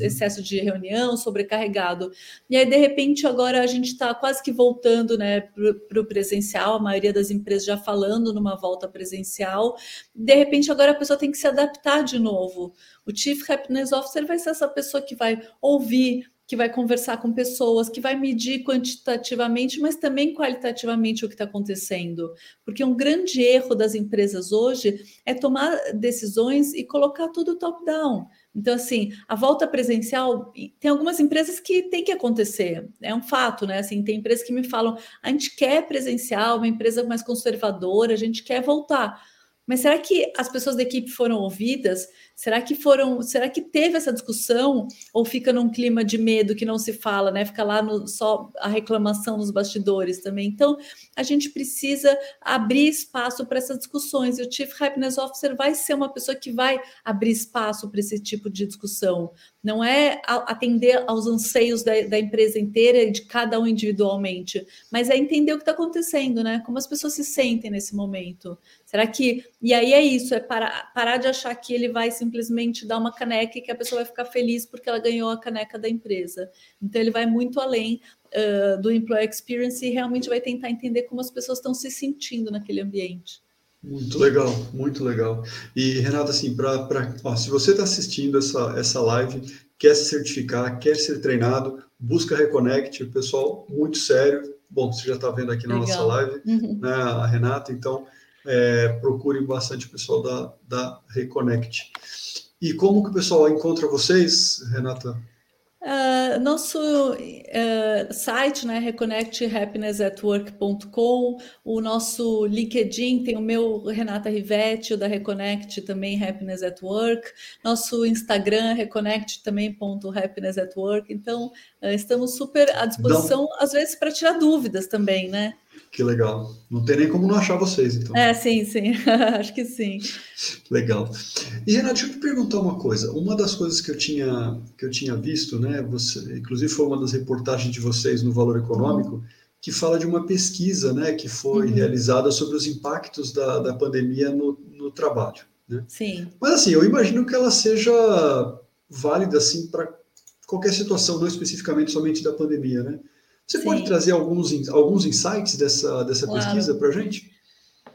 excesso de reunião, sobrecarregado. E aí, de repente, agora a gente está quase que voltando né, para o presencial, a maioria das empresas já falando numa volta presencial. De repente, agora a pessoa tem que se adaptar de novo. O Chief Happiness Officer vai ser essa pessoa que vai ouvir que vai conversar com pessoas, que vai medir quantitativamente, mas também qualitativamente o que está acontecendo. Porque um grande erro das empresas hoje é tomar decisões e colocar tudo top-down. Então, assim, a volta presencial, tem algumas empresas que tem que acontecer, é um fato, né? Assim, tem empresas que me falam, a gente quer presencial, uma empresa mais conservadora, a gente quer voltar. Mas será que as pessoas da equipe foram ouvidas? Será que foram, será que teve essa discussão ou fica num clima de medo que não se fala, né? Fica lá no, só a reclamação nos bastidores também. Então, a gente precisa abrir espaço para essas discussões. E o Chief Happiness Officer vai ser uma pessoa que vai abrir espaço para esse tipo de discussão. Não é atender aos anseios da, da empresa inteira e de cada um individualmente, mas é entender o que está acontecendo, né? Como as pessoas se sentem nesse momento. Será que. E aí é isso, é parar, parar de achar que ele vai simplesmente dar uma caneca e que a pessoa vai ficar feliz porque ela ganhou a caneca da empresa. Então ele vai muito além uh, do employee experience e realmente vai tentar entender como as pessoas estão se sentindo naquele ambiente. Muito legal, muito legal. E Renata, assim, para se você está assistindo essa, essa live, quer se certificar, quer ser treinado, busca Reconnect, pessoal muito sério, bom, você já está vendo aqui na Legal. nossa live, uhum. né, a Renata, então é, procure bastante o pessoal da, da Reconnect. E como que o pessoal encontra vocês, Renata? Uh, nosso uh, site, né, reconnecthappinessatwork.com, o nosso LinkedIn tem o meu Renata Rivetti, o da Reconnect também Happiness at Work, nosso Instagram reconnect também ponto happiness at work. Então uh, estamos super à disposição, Não. às vezes para tirar dúvidas também, né? Que legal. Não tem nem como não achar vocês, então. É, sim, sim. [LAUGHS] Acho que sim. Legal. E Renato, deixa eu te perguntar uma coisa. Uma das coisas que eu tinha que eu tinha visto, né? Você, inclusive foi uma das reportagens de vocês no Valor Econômico, que fala de uma pesquisa, né? Que foi uhum. realizada sobre os impactos da, da pandemia no, no trabalho. Né? Sim. Mas assim, eu imagino que ela seja válida assim para qualquer situação, não especificamente somente da pandemia, né? Você Sim. pode trazer alguns, alguns insights dessa, dessa claro. pesquisa para a gente?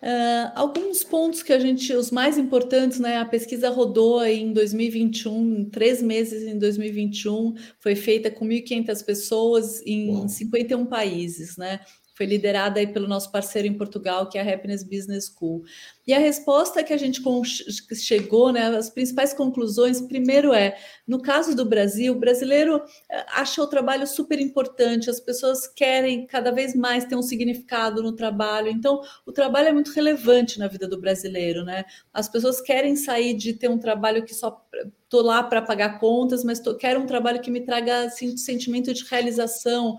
Uh, alguns pontos que a gente, os mais importantes, né? A pesquisa rodou em 2021, três meses em 2021, foi feita com 1.500 pessoas em Uau. 51 países, né? Foi liderada aí pelo nosso parceiro em Portugal, que é a Happiness Business School. E a resposta que a gente chegou, né, as principais conclusões, primeiro é, no caso do Brasil, o brasileiro eh, acha o trabalho super importante, as pessoas querem cada vez mais ter um significado no trabalho, então o trabalho é muito relevante na vida do brasileiro, né? As pessoas querem sair de ter um trabalho que só tô lá para pagar contas, mas tô, quero um trabalho que me traga assim, sentimento de realização,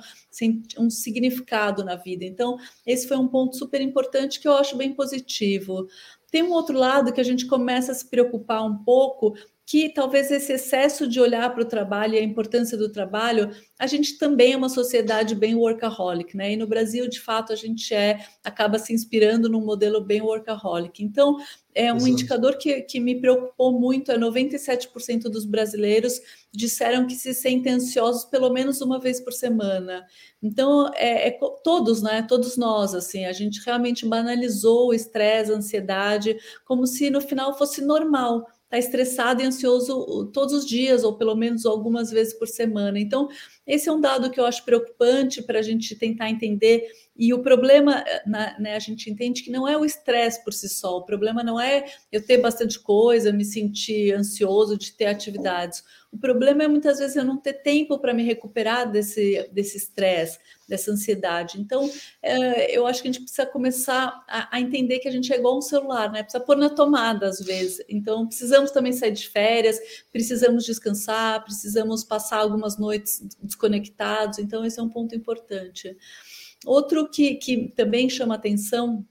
um significado na vida. Então, esse foi um ponto super importante que eu acho bem positivo. Tem um outro lado que a gente começa a se preocupar um pouco, que talvez esse excesso de olhar para o trabalho e a importância do trabalho, a gente também é uma sociedade bem workaholic, né? E no Brasil, de fato, a gente é acaba se inspirando num modelo bem workaholic. Então, é um Exato. indicador que, que me preocupou muito, é 97% dos brasileiros disseram que se sentem ansiosos pelo menos uma vez por semana. Então, é, é todos, né? Todos nós, assim, a gente realmente banalizou o estresse, a ansiedade, como se no final fosse normal está estressado e ansioso todos os dias, ou pelo menos algumas vezes por semana. Então, esse é um dado que eu acho preocupante para a gente tentar entender. E o problema, né, a gente entende que não é o estresse por si só, o problema não é eu ter bastante coisa, me sentir ansioso de ter atividades. O problema é muitas vezes eu não ter tempo para me recuperar desse desse estresse, dessa ansiedade. Então, é, eu acho que a gente precisa começar a, a, entender que a gente é igual um celular, né? Precisa pôr na tomada às vezes. Então, precisamos também sair de férias, precisamos descansar, precisamos passar algumas noites desconectados. Então, esse é um ponto importante. Outro que, que também chama atenção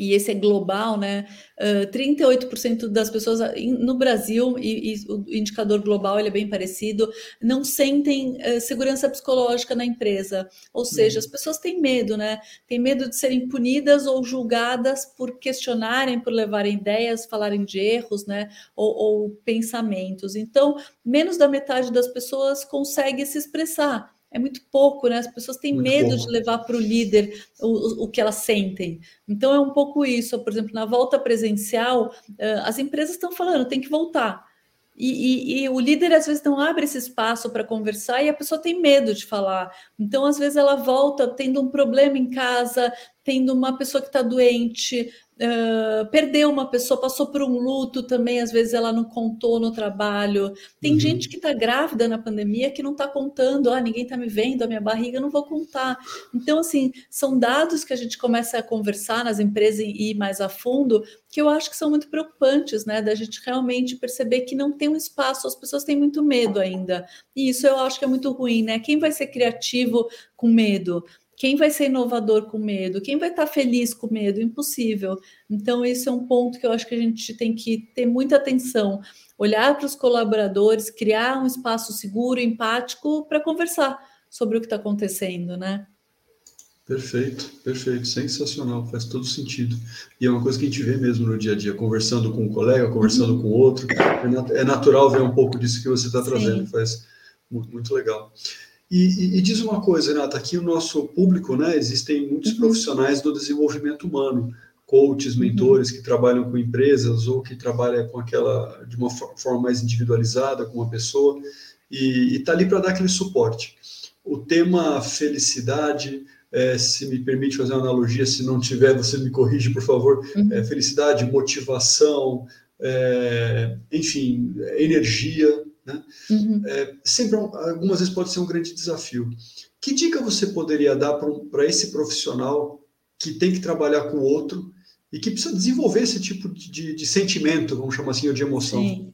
e esse é global, né? Uh, 38% das pessoas no Brasil, e, e, o indicador global ele é bem parecido, não sentem uh, segurança psicológica na empresa. Ou seja, as pessoas têm medo, né? Têm medo de serem punidas ou julgadas por questionarem, por levarem ideias, falarem de erros, né? Ou, ou pensamentos. Então, menos da metade das pessoas consegue se expressar é muito pouco, né? As pessoas têm muito medo pouco. de levar para o líder o, o que elas sentem. Então é um pouco isso. Por exemplo, na volta presencial, as empresas estão falando, tem que voltar. E, e, e, o líder às vezes não abre esse espaço para conversar e a pessoa tem medo de falar. Então, às vezes, ela volta tendo um problema em casa, tendo uma pessoa que está doente, uh, perdeu uma pessoa, passou por um luto também, às vezes ela não contou no trabalho. Tem uhum. gente que está grávida na pandemia que não está contando, ah, ninguém está me vendo, a minha barriga, não vou contar. Então, assim, são dados que a gente começa a conversar nas empresas e ir mais a fundo, que eu acho que são muito preocupantes, né? Da gente realmente perceber que não tem um espaço, as pessoas têm muito medo ainda. E isso eu acho que é muito ruim, né? Quem vai ser criativo com medo? Quem vai ser inovador com medo? Quem vai estar feliz com medo? Impossível. Então, esse é um ponto que eu acho que a gente tem que ter muita atenção. Olhar para os colaboradores, criar um espaço seguro, empático para conversar sobre o que está acontecendo, né? Perfeito, perfeito, sensacional, faz todo sentido. E é uma coisa que a gente vê mesmo no dia a dia, conversando com um colega, conversando uhum. com outro. É, é natural ver um pouco disso que você está trazendo, faz muito, muito legal. E, e, e, diz uma coisa, Renata, aqui o nosso público, né, existem muitos uhum. profissionais do desenvolvimento humano, coaches, uhum. mentores uhum. que trabalham com empresas ou que trabalham com aquela de uma forma mais individualizada com uma pessoa e está ali para dar aquele suporte. O tema felicidade, é, se me permite fazer uma analogia, se não tiver, você me corrige, por favor. Uhum. É, felicidade, motivação, é, enfim, energia. Né? Uhum. É, sempre, algumas vezes, pode ser um grande desafio. Que dica você poderia dar para esse profissional que tem que trabalhar com o outro e que precisa desenvolver esse tipo de, de, de sentimento, vamos chamar assim, ou de emoção? Sim.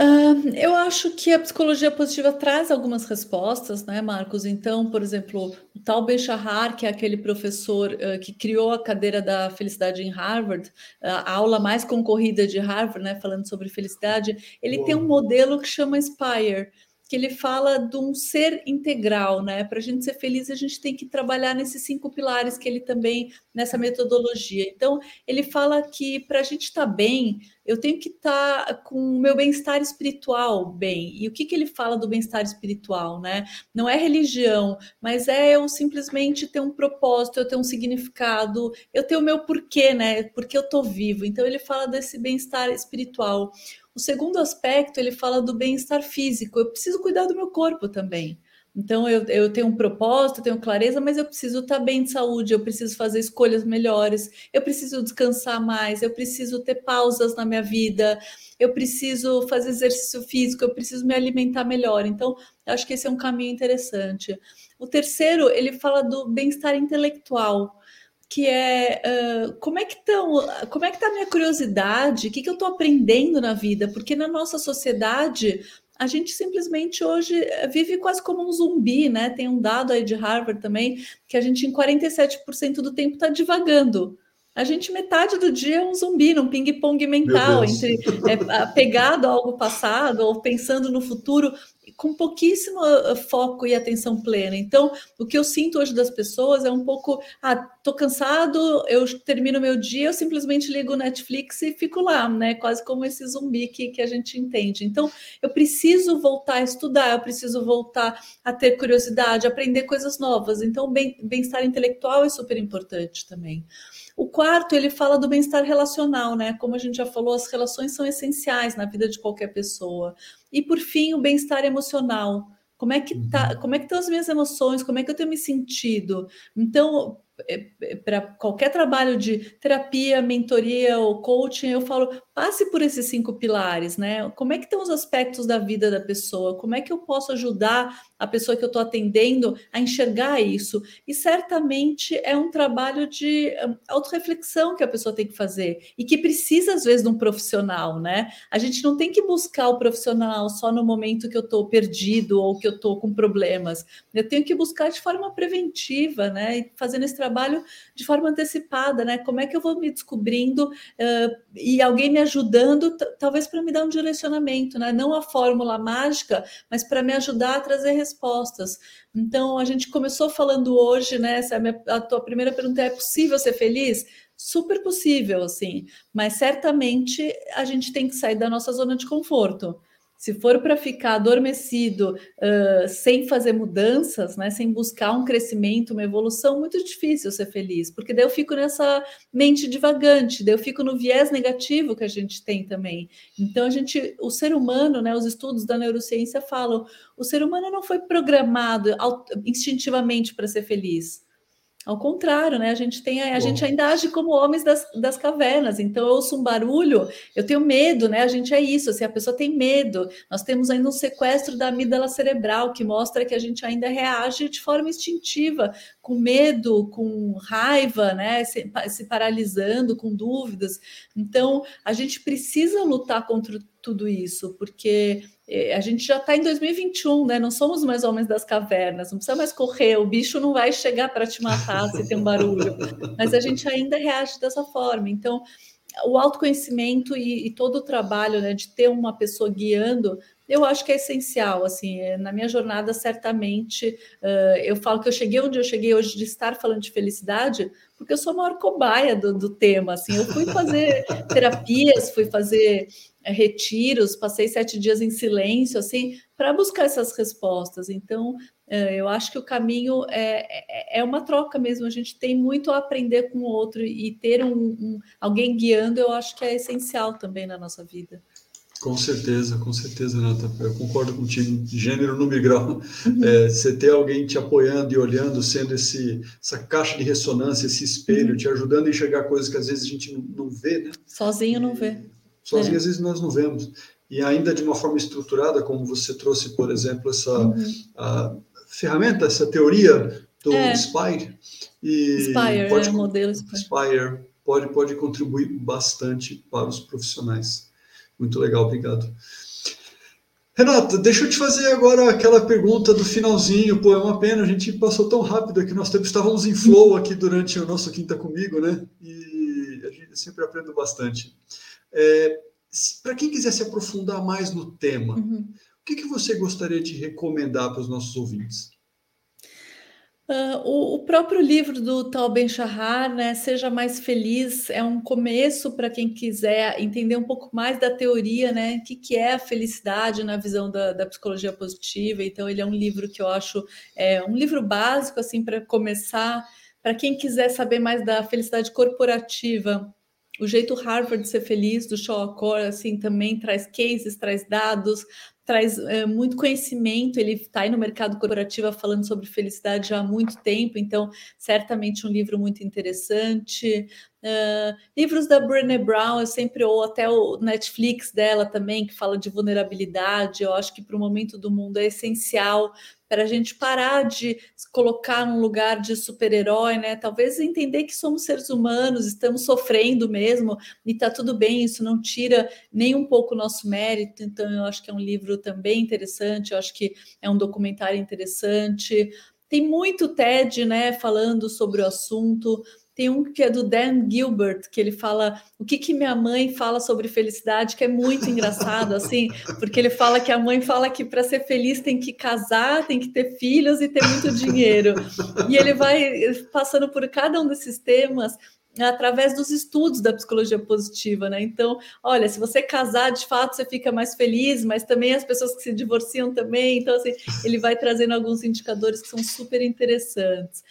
Uh, eu acho que a psicologia positiva traz algumas respostas, né, Marcos? Então, por exemplo, o Tal Ben-Shahar, que é aquele professor uh, que criou a cadeira da felicidade em Harvard, a aula mais concorrida de Harvard, né, falando sobre felicidade, ele Uou. tem um modelo que chama Inspire, que ele fala de um ser integral, né? Para a gente ser feliz, a gente tem que trabalhar nesses cinco pilares que ele também nessa metodologia. Então, ele fala que para a gente estar tá bem, eu tenho que estar tá com o meu bem-estar espiritual bem. E o que, que ele fala do bem-estar espiritual, né? Não é religião, mas é eu simplesmente ter um propósito, eu ter um significado, eu ter o meu porquê, né? Porque eu estou vivo. Então, ele fala desse bem-estar espiritual. O segundo aspecto, ele fala do bem-estar físico. Eu preciso cuidar do meu corpo também. Então, eu, eu tenho um propósito, tenho clareza, mas eu preciso estar bem de saúde, eu preciso fazer escolhas melhores, eu preciso descansar mais, eu preciso ter pausas na minha vida, eu preciso fazer exercício físico, eu preciso me alimentar melhor. Então, acho que esse é um caminho interessante. O terceiro, ele fala do bem-estar intelectual que é uh, como é que estão, como é que está a minha curiosidade, o que, que eu estou aprendendo na vida, porque na nossa sociedade a gente simplesmente hoje vive quase como um zumbi, né? Tem um dado aí de Harvard também que a gente em 47% do tempo está divagando. A gente, metade do dia, é um zumbi, num ping-pong mental, entre é, apegado a algo passado ou pensando no futuro com pouquíssimo eh, foco e atenção plena. Então, o que eu sinto hoje das pessoas é um pouco, ah, tô cansado, eu termino meu dia, eu simplesmente ligo o Netflix e fico lá, né? Quase como esse zumbi que, que a gente entende. Então, eu preciso voltar a estudar, eu preciso voltar a ter curiosidade, aprender coisas novas. Então, bem-estar intelectual é super importante também. O quarto, ele fala do bem-estar relacional, né? Como a gente já falou, as relações são essenciais na vida de qualquer pessoa. E por fim, o bem-estar emocional. Como é que tá, uhum. como é que estão as minhas emoções? Como é que eu tenho me sentido? Então, é, é, para qualquer trabalho de terapia, mentoria ou coaching, eu falo, passe por esses cinco pilares, né? Como é que estão os aspectos da vida da pessoa? Como é que eu posso ajudar a pessoa que eu estou atendendo a enxergar isso? E certamente é um trabalho de hum, autorreflexão que a pessoa tem que fazer e que precisa, às vezes, de um profissional, né? A gente não tem que buscar o profissional só no momento que eu estou perdido ou que eu estou com problemas. Eu tenho que buscar de forma preventiva, né? E fazendo esse trabalho de forma antecipada, né? Como é que eu vou me descobrindo uh, e alguém me ajudando, talvez para me dar um direcionamento, né? Não a fórmula mágica, mas para me ajudar a trazer respostas. Então, a gente começou falando hoje, né? Essa é a, minha, a tua primeira pergunta é: é possível ser feliz? Super possível, assim, mas certamente a gente tem que sair da nossa zona de conforto. Se for para ficar adormecido, uh, sem fazer mudanças, né, sem buscar um crescimento, uma evolução, muito difícil ser feliz, porque daí eu fico nessa mente divagante, daí eu fico no viés negativo que a gente tem também. Então, a gente, o ser humano, né, os estudos da neurociência falam, o ser humano não foi programado instintivamente para ser feliz. Ao contrário, né? A gente tem, a Bom. gente ainda age como homens das, das cavernas. Então, eu ouço um barulho, eu tenho medo, né? A gente é isso, assim, a pessoa tem medo. Nós temos ainda um sequestro da amígdala cerebral que mostra que a gente ainda reage de forma instintiva, com medo, com raiva, né? Se, se paralisando, com dúvidas. Então, a gente precisa lutar contra tudo isso, porque a gente já está em 2021, né? Não somos mais homens das cavernas, não precisa mais correr, o bicho não vai chegar para te matar se tem um barulho, mas a gente ainda reage dessa forma. Então, o autoconhecimento e, e todo o trabalho né, de ter uma pessoa guiando, eu acho que é essencial. Assim, é, na minha jornada, certamente, uh, eu falo que eu cheguei onde eu cheguei hoje de estar falando de felicidade, porque eu sou a maior cobaia do, do tema. Assim, eu fui fazer [LAUGHS] terapias, fui fazer é, retiros, passei sete dias em silêncio, assim, para buscar essas respostas. Então, eu acho que o caminho é, é, é uma troca mesmo. A gente tem muito a aprender com o outro e ter um, um, alguém guiando, eu acho que é essencial também na nossa vida. Com certeza, com certeza, Nata. Eu concordo contigo. Gênero, e grau. Uhum. É, você ter alguém te apoiando e olhando, sendo esse, essa caixa de ressonância, esse espelho, uhum. te ajudando a enxergar coisas que às vezes a gente não, não vê, né? Sozinho não vê. Sozinho, é. às vezes, nós não vemos. E ainda de uma forma estruturada, como você trouxe, por exemplo, essa uhum. ferramenta, essa teoria do é. Spire. E Spire, pode, é, modelo Spire. Spire pode, pode contribuir bastante para os profissionais. Muito legal, obrigado. Renata, deixa eu te fazer agora aquela pergunta do finalzinho. Pô, é uma pena, a gente passou tão rápido aqui, nós estávamos em flow aqui durante o nosso Quinta Comigo, né? E a gente sempre aprende bastante. É, Para quem quiser se aprofundar mais no tema, uhum. o que, que você gostaria de recomendar para os nossos ouvintes? Uh, o, o, próprio livro do Tal Ben Shahar, né, Seja Mais Feliz, é um começo para quem quiser entender um pouco mais da teoria, né, o que, que é a felicidade na visão da, da, psicologia positiva. Então, ele é um livro que eu acho é, um livro básico assim para começar. Para quem quiser saber mais da felicidade corporativa, o jeito Harvard de ser feliz do Shaw assim também traz cases, traz dados, traz é, muito conhecimento, ele está aí no mercado corporativo falando sobre felicidade já há muito tempo, então certamente um livro muito interessante. Uh, livros da Brené Brown, eu sempre, ou até o Netflix dela também, que fala de vulnerabilidade, eu acho que para o momento do mundo é essencial para a gente parar de se colocar num lugar de super-herói, né? Talvez entender que somos seres humanos, estamos sofrendo mesmo, e está tudo bem, isso não tira nem um pouco o nosso mérito. Então, eu acho que é um livro também interessante, eu acho que é um documentário interessante. Tem muito TED, né, falando sobre o assunto. Tem um que é do Dan Gilbert, que ele fala o que, que minha mãe fala sobre felicidade, que é muito [LAUGHS] engraçado, assim, porque ele fala que a mãe fala que para ser feliz tem que casar, tem que ter filhos e ter muito dinheiro. E ele vai passando por cada um desses temas através dos estudos da psicologia positiva, né? Então, olha, se você casar, de fato, você fica mais feliz, mas também as pessoas que se divorciam também. Então, assim, ele vai trazendo alguns indicadores que são super interessantes.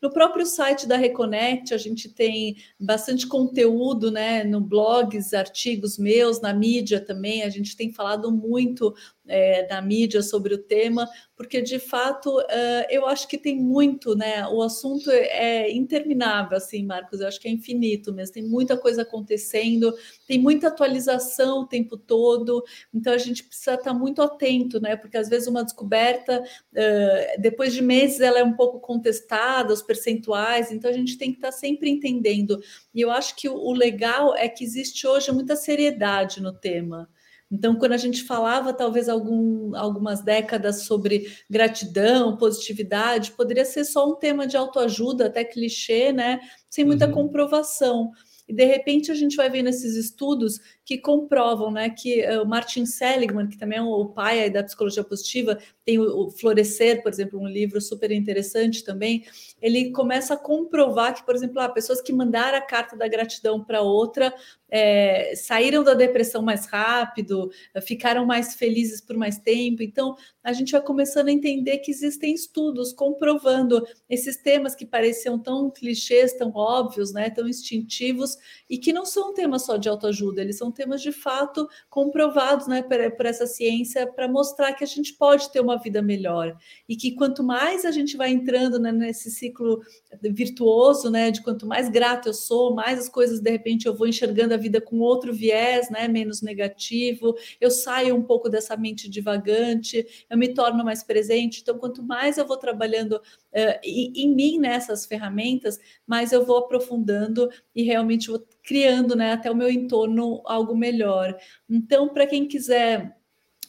No próprio site da Reconnect, a gente tem bastante conteúdo, né? No blogs, artigos meus, na mídia também, a gente tem falado muito é, na mídia sobre o tema, porque de fato uh, eu acho que tem muito, né? O assunto é interminável, assim, Marcos, eu acho que é infinito mesmo, tem muita coisa acontecendo, tem muita atualização o tempo todo, então a gente precisa estar muito atento, né? Porque às vezes uma descoberta, uh, depois de meses, ela é um pouco contestada, os percentuais, então a gente tem que estar sempre entendendo. E eu acho que o, o legal é que existe hoje muita seriedade no tema. Então, quando a gente falava, talvez algum, algumas décadas sobre gratidão, positividade, poderia ser só um tema de autoajuda, até clichê, né? Sem muita uhum. comprovação. E de repente a gente vai vendo esses estudos que comprovam, né, que uh, o Martin Seligman, que também é o pai da psicologia positiva, tem o, Florescer, por exemplo, um livro super interessante também. Ele começa a comprovar que, por exemplo, ah, pessoas que mandaram a carta da gratidão para outra é, saíram da depressão mais rápido, ficaram mais felizes por mais tempo. Então, a gente vai começando a entender que existem estudos comprovando esses temas que pareciam tão clichês, tão óbvios, né, tão instintivos, e que não são temas só de autoajuda, eles são temas de fato comprovados né, por, por essa ciência para mostrar que a gente pode ter uma vida melhor e que quanto mais a gente vai entrando né, nesse ciclo virtuoso, né, de quanto mais grato eu sou, mais as coisas de repente eu vou enxergando a vida com outro viés, né, menos negativo, eu saio um pouco dessa mente divagante, eu me torno mais presente. Então, quanto mais eu vou trabalhando uh, em mim nessas ferramentas, mais eu vou aprofundando e realmente vou criando né, até o meu entorno algo melhor. Então, para quem quiser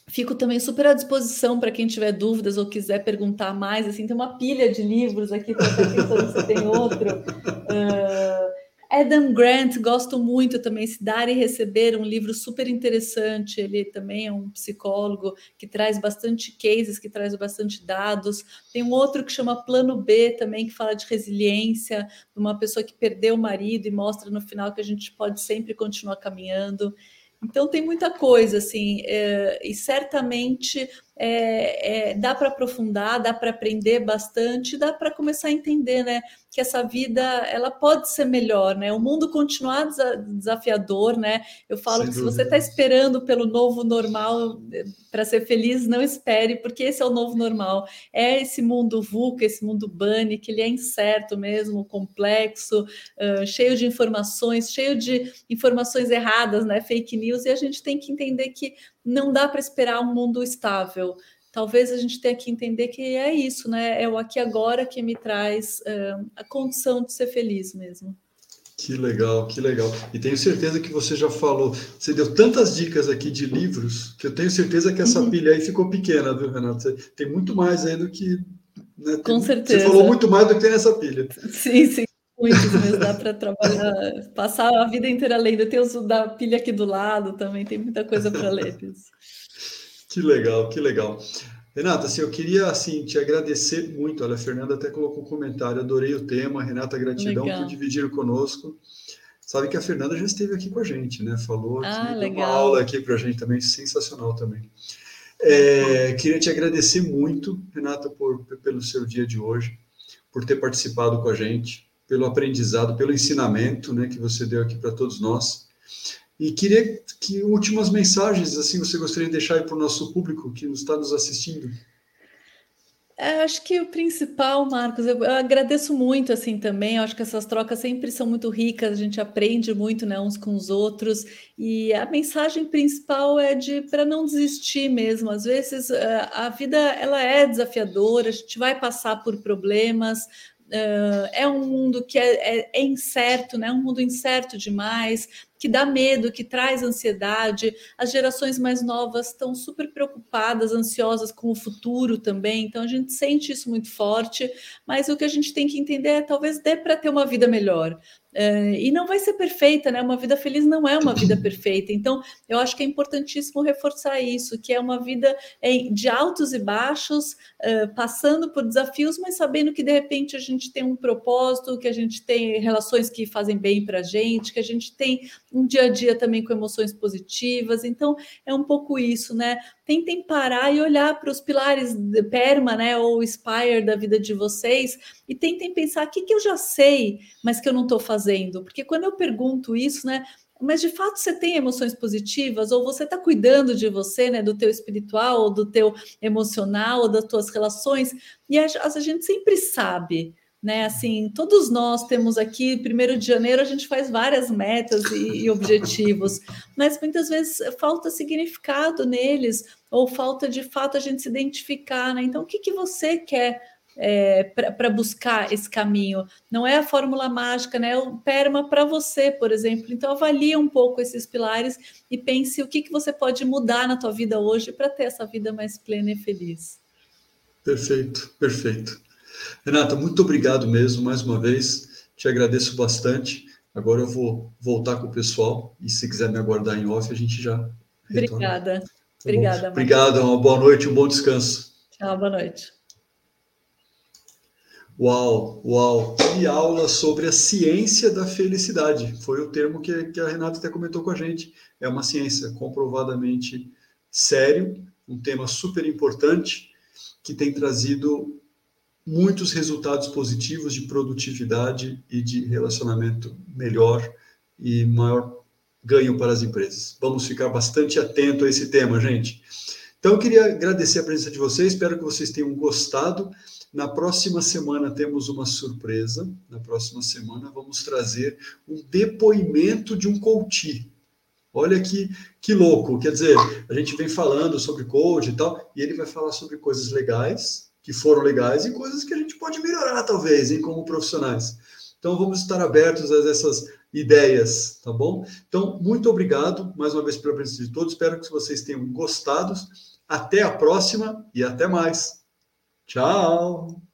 Fico também super à disposição para quem tiver dúvidas ou quiser perguntar mais. Assim, tem uma pilha de livros aqui, para pensando se tem outro. Adam Grant, gosto muito também, Se Dar e Receber, um livro super interessante. Ele também é um psicólogo que traz bastante cases, que traz bastante dados. Tem um outro que chama Plano B também, que fala de resiliência, de uma pessoa que perdeu o marido e mostra no final que a gente pode sempre continuar caminhando. Então tem muita coisa assim, é, e certamente é, é, dá para aprofundar, dá para aprender bastante, dá para começar a entender, né, que essa vida ela pode ser melhor, né? O mundo continuar desafiador, né? Eu falo Sem que dúvida. se você está esperando pelo novo normal eh, para ser feliz, não espere, porque esse é o novo normal. É esse mundo VUCA, esse mundo bunny, que ele é incerto mesmo, complexo, uh, cheio de informações, cheio de informações erradas, né? Fake news, e a gente tem que entender que não dá para esperar um mundo estável talvez a gente tenha que entender que é isso, né? É o aqui agora que me traz uh, a condição de ser feliz mesmo. Que legal, que legal. E tenho certeza que você já falou, você deu tantas dicas aqui de livros, que eu tenho certeza que essa uhum. pilha aí ficou pequena, viu, Renato? Você tem muito mais aí do que. Né, Com certeza. Você falou muito mais do que tem nessa pilha. Sim, sim. Muitos, mas dá para trabalhar, passar a vida inteira lendo. Tem os da pilha aqui do lado também, tem muita coisa para ler. [LAUGHS] Que legal, que legal. Renata, assim, eu queria assim te agradecer muito. Olha, a Fernanda até colocou um comentário, adorei o tema. Renata, gratidão legal. por dividir conosco. Sabe que a Fernanda já esteve aqui com a gente, né? Falou ah, aqui, uma aula aqui para a gente também, sensacional também. É, queria te agradecer muito, Renata, por, pelo seu dia de hoje, por ter participado com a gente, pelo aprendizado, pelo ensinamento né, que você deu aqui para todos nós. E queria que últimas mensagens assim você gostaria de deixar para o nosso público que está nos assistindo. É, acho que o principal, Marcos, eu, eu agradeço muito assim também. Eu acho que essas trocas sempre são muito ricas, a gente aprende muito, né, uns com os outros. E a mensagem principal é de para não desistir mesmo. Às vezes a, a vida ela é desafiadora, a gente vai passar por problemas, Uh, é um mundo que é, é, é, incerto, né? um mundo incerto demais, que dá medo, que traz ansiedade. As gerações mais novas estão super preocupadas, ansiosas com o futuro também, então a gente sente isso muito forte, mas o que a gente tem que entender é talvez dê para ter uma vida melhor. Uh, e não vai ser perfeita, né? Uma vida feliz não é uma vida perfeita. Então, eu acho que é importantíssimo reforçar isso, que é uma vida de altos e baixos, uh, passando por desafios, mas sabendo que de repente a gente tem um propósito, que a gente tem relações que fazem bem para a gente, que a gente tem um dia a dia também com emoções positivas. Então, é um pouco isso, né? Tentem parar e olhar para os pilares Perma, né, ou Spire da vida de vocês e tentem pensar o que, que eu já sei, mas que eu não estou fazendo. Porque quando eu pergunto isso, né, mas de fato você tem emoções positivas ou você está cuidando de você, né, do teu espiritual, ou do teu emocional, ou das tuas relações, e a, a gente sempre sabe, né? Assim, todos nós temos aqui, primeiro de janeiro, a gente faz várias metas e, e objetivos, mas muitas vezes falta significado neles, ou falta de fato a gente se identificar, né? Então, o que, que você quer é, para buscar esse caminho. Não é a fórmula mágica, né? É o PERMA para você, por exemplo. Então, avalie um pouco esses pilares e pense o que, que você pode mudar na tua vida hoje para ter essa vida mais plena e feliz. Perfeito, perfeito. Renata, muito obrigado mesmo, mais uma vez. Te agradeço bastante. Agora eu vou voltar com o pessoal e se quiser me aguardar em off, a gente já. Retorna. Obrigada. Tá Obrigada. Obrigado, uma boa noite, um bom descanso. Tchau, boa noite. Uau, uau! Que aula sobre a ciência da felicidade. Foi o termo que, que a Renata até comentou com a gente. É uma ciência comprovadamente sério, um tema super importante que tem trazido muitos resultados positivos de produtividade e de relacionamento melhor e maior ganho para as empresas. Vamos ficar bastante atento a esse tema, gente. Então, eu queria agradecer a presença de vocês, espero que vocês tenham gostado. Na próxima semana temos uma surpresa. Na próxima semana vamos trazer um depoimento de um coach. Olha que, que louco, quer dizer, a gente vem falando sobre coach e tal, e ele vai falar sobre coisas legais, que foram legais e coisas que a gente pode melhorar, talvez, hein, como profissionais. Então, vamos estar abertos a essas ideias, tá bom? Então, muito obrigado mais uma vez pela presença de todos. Espero que vocês tenham gostado. Até a próxima e até mais. Tchau!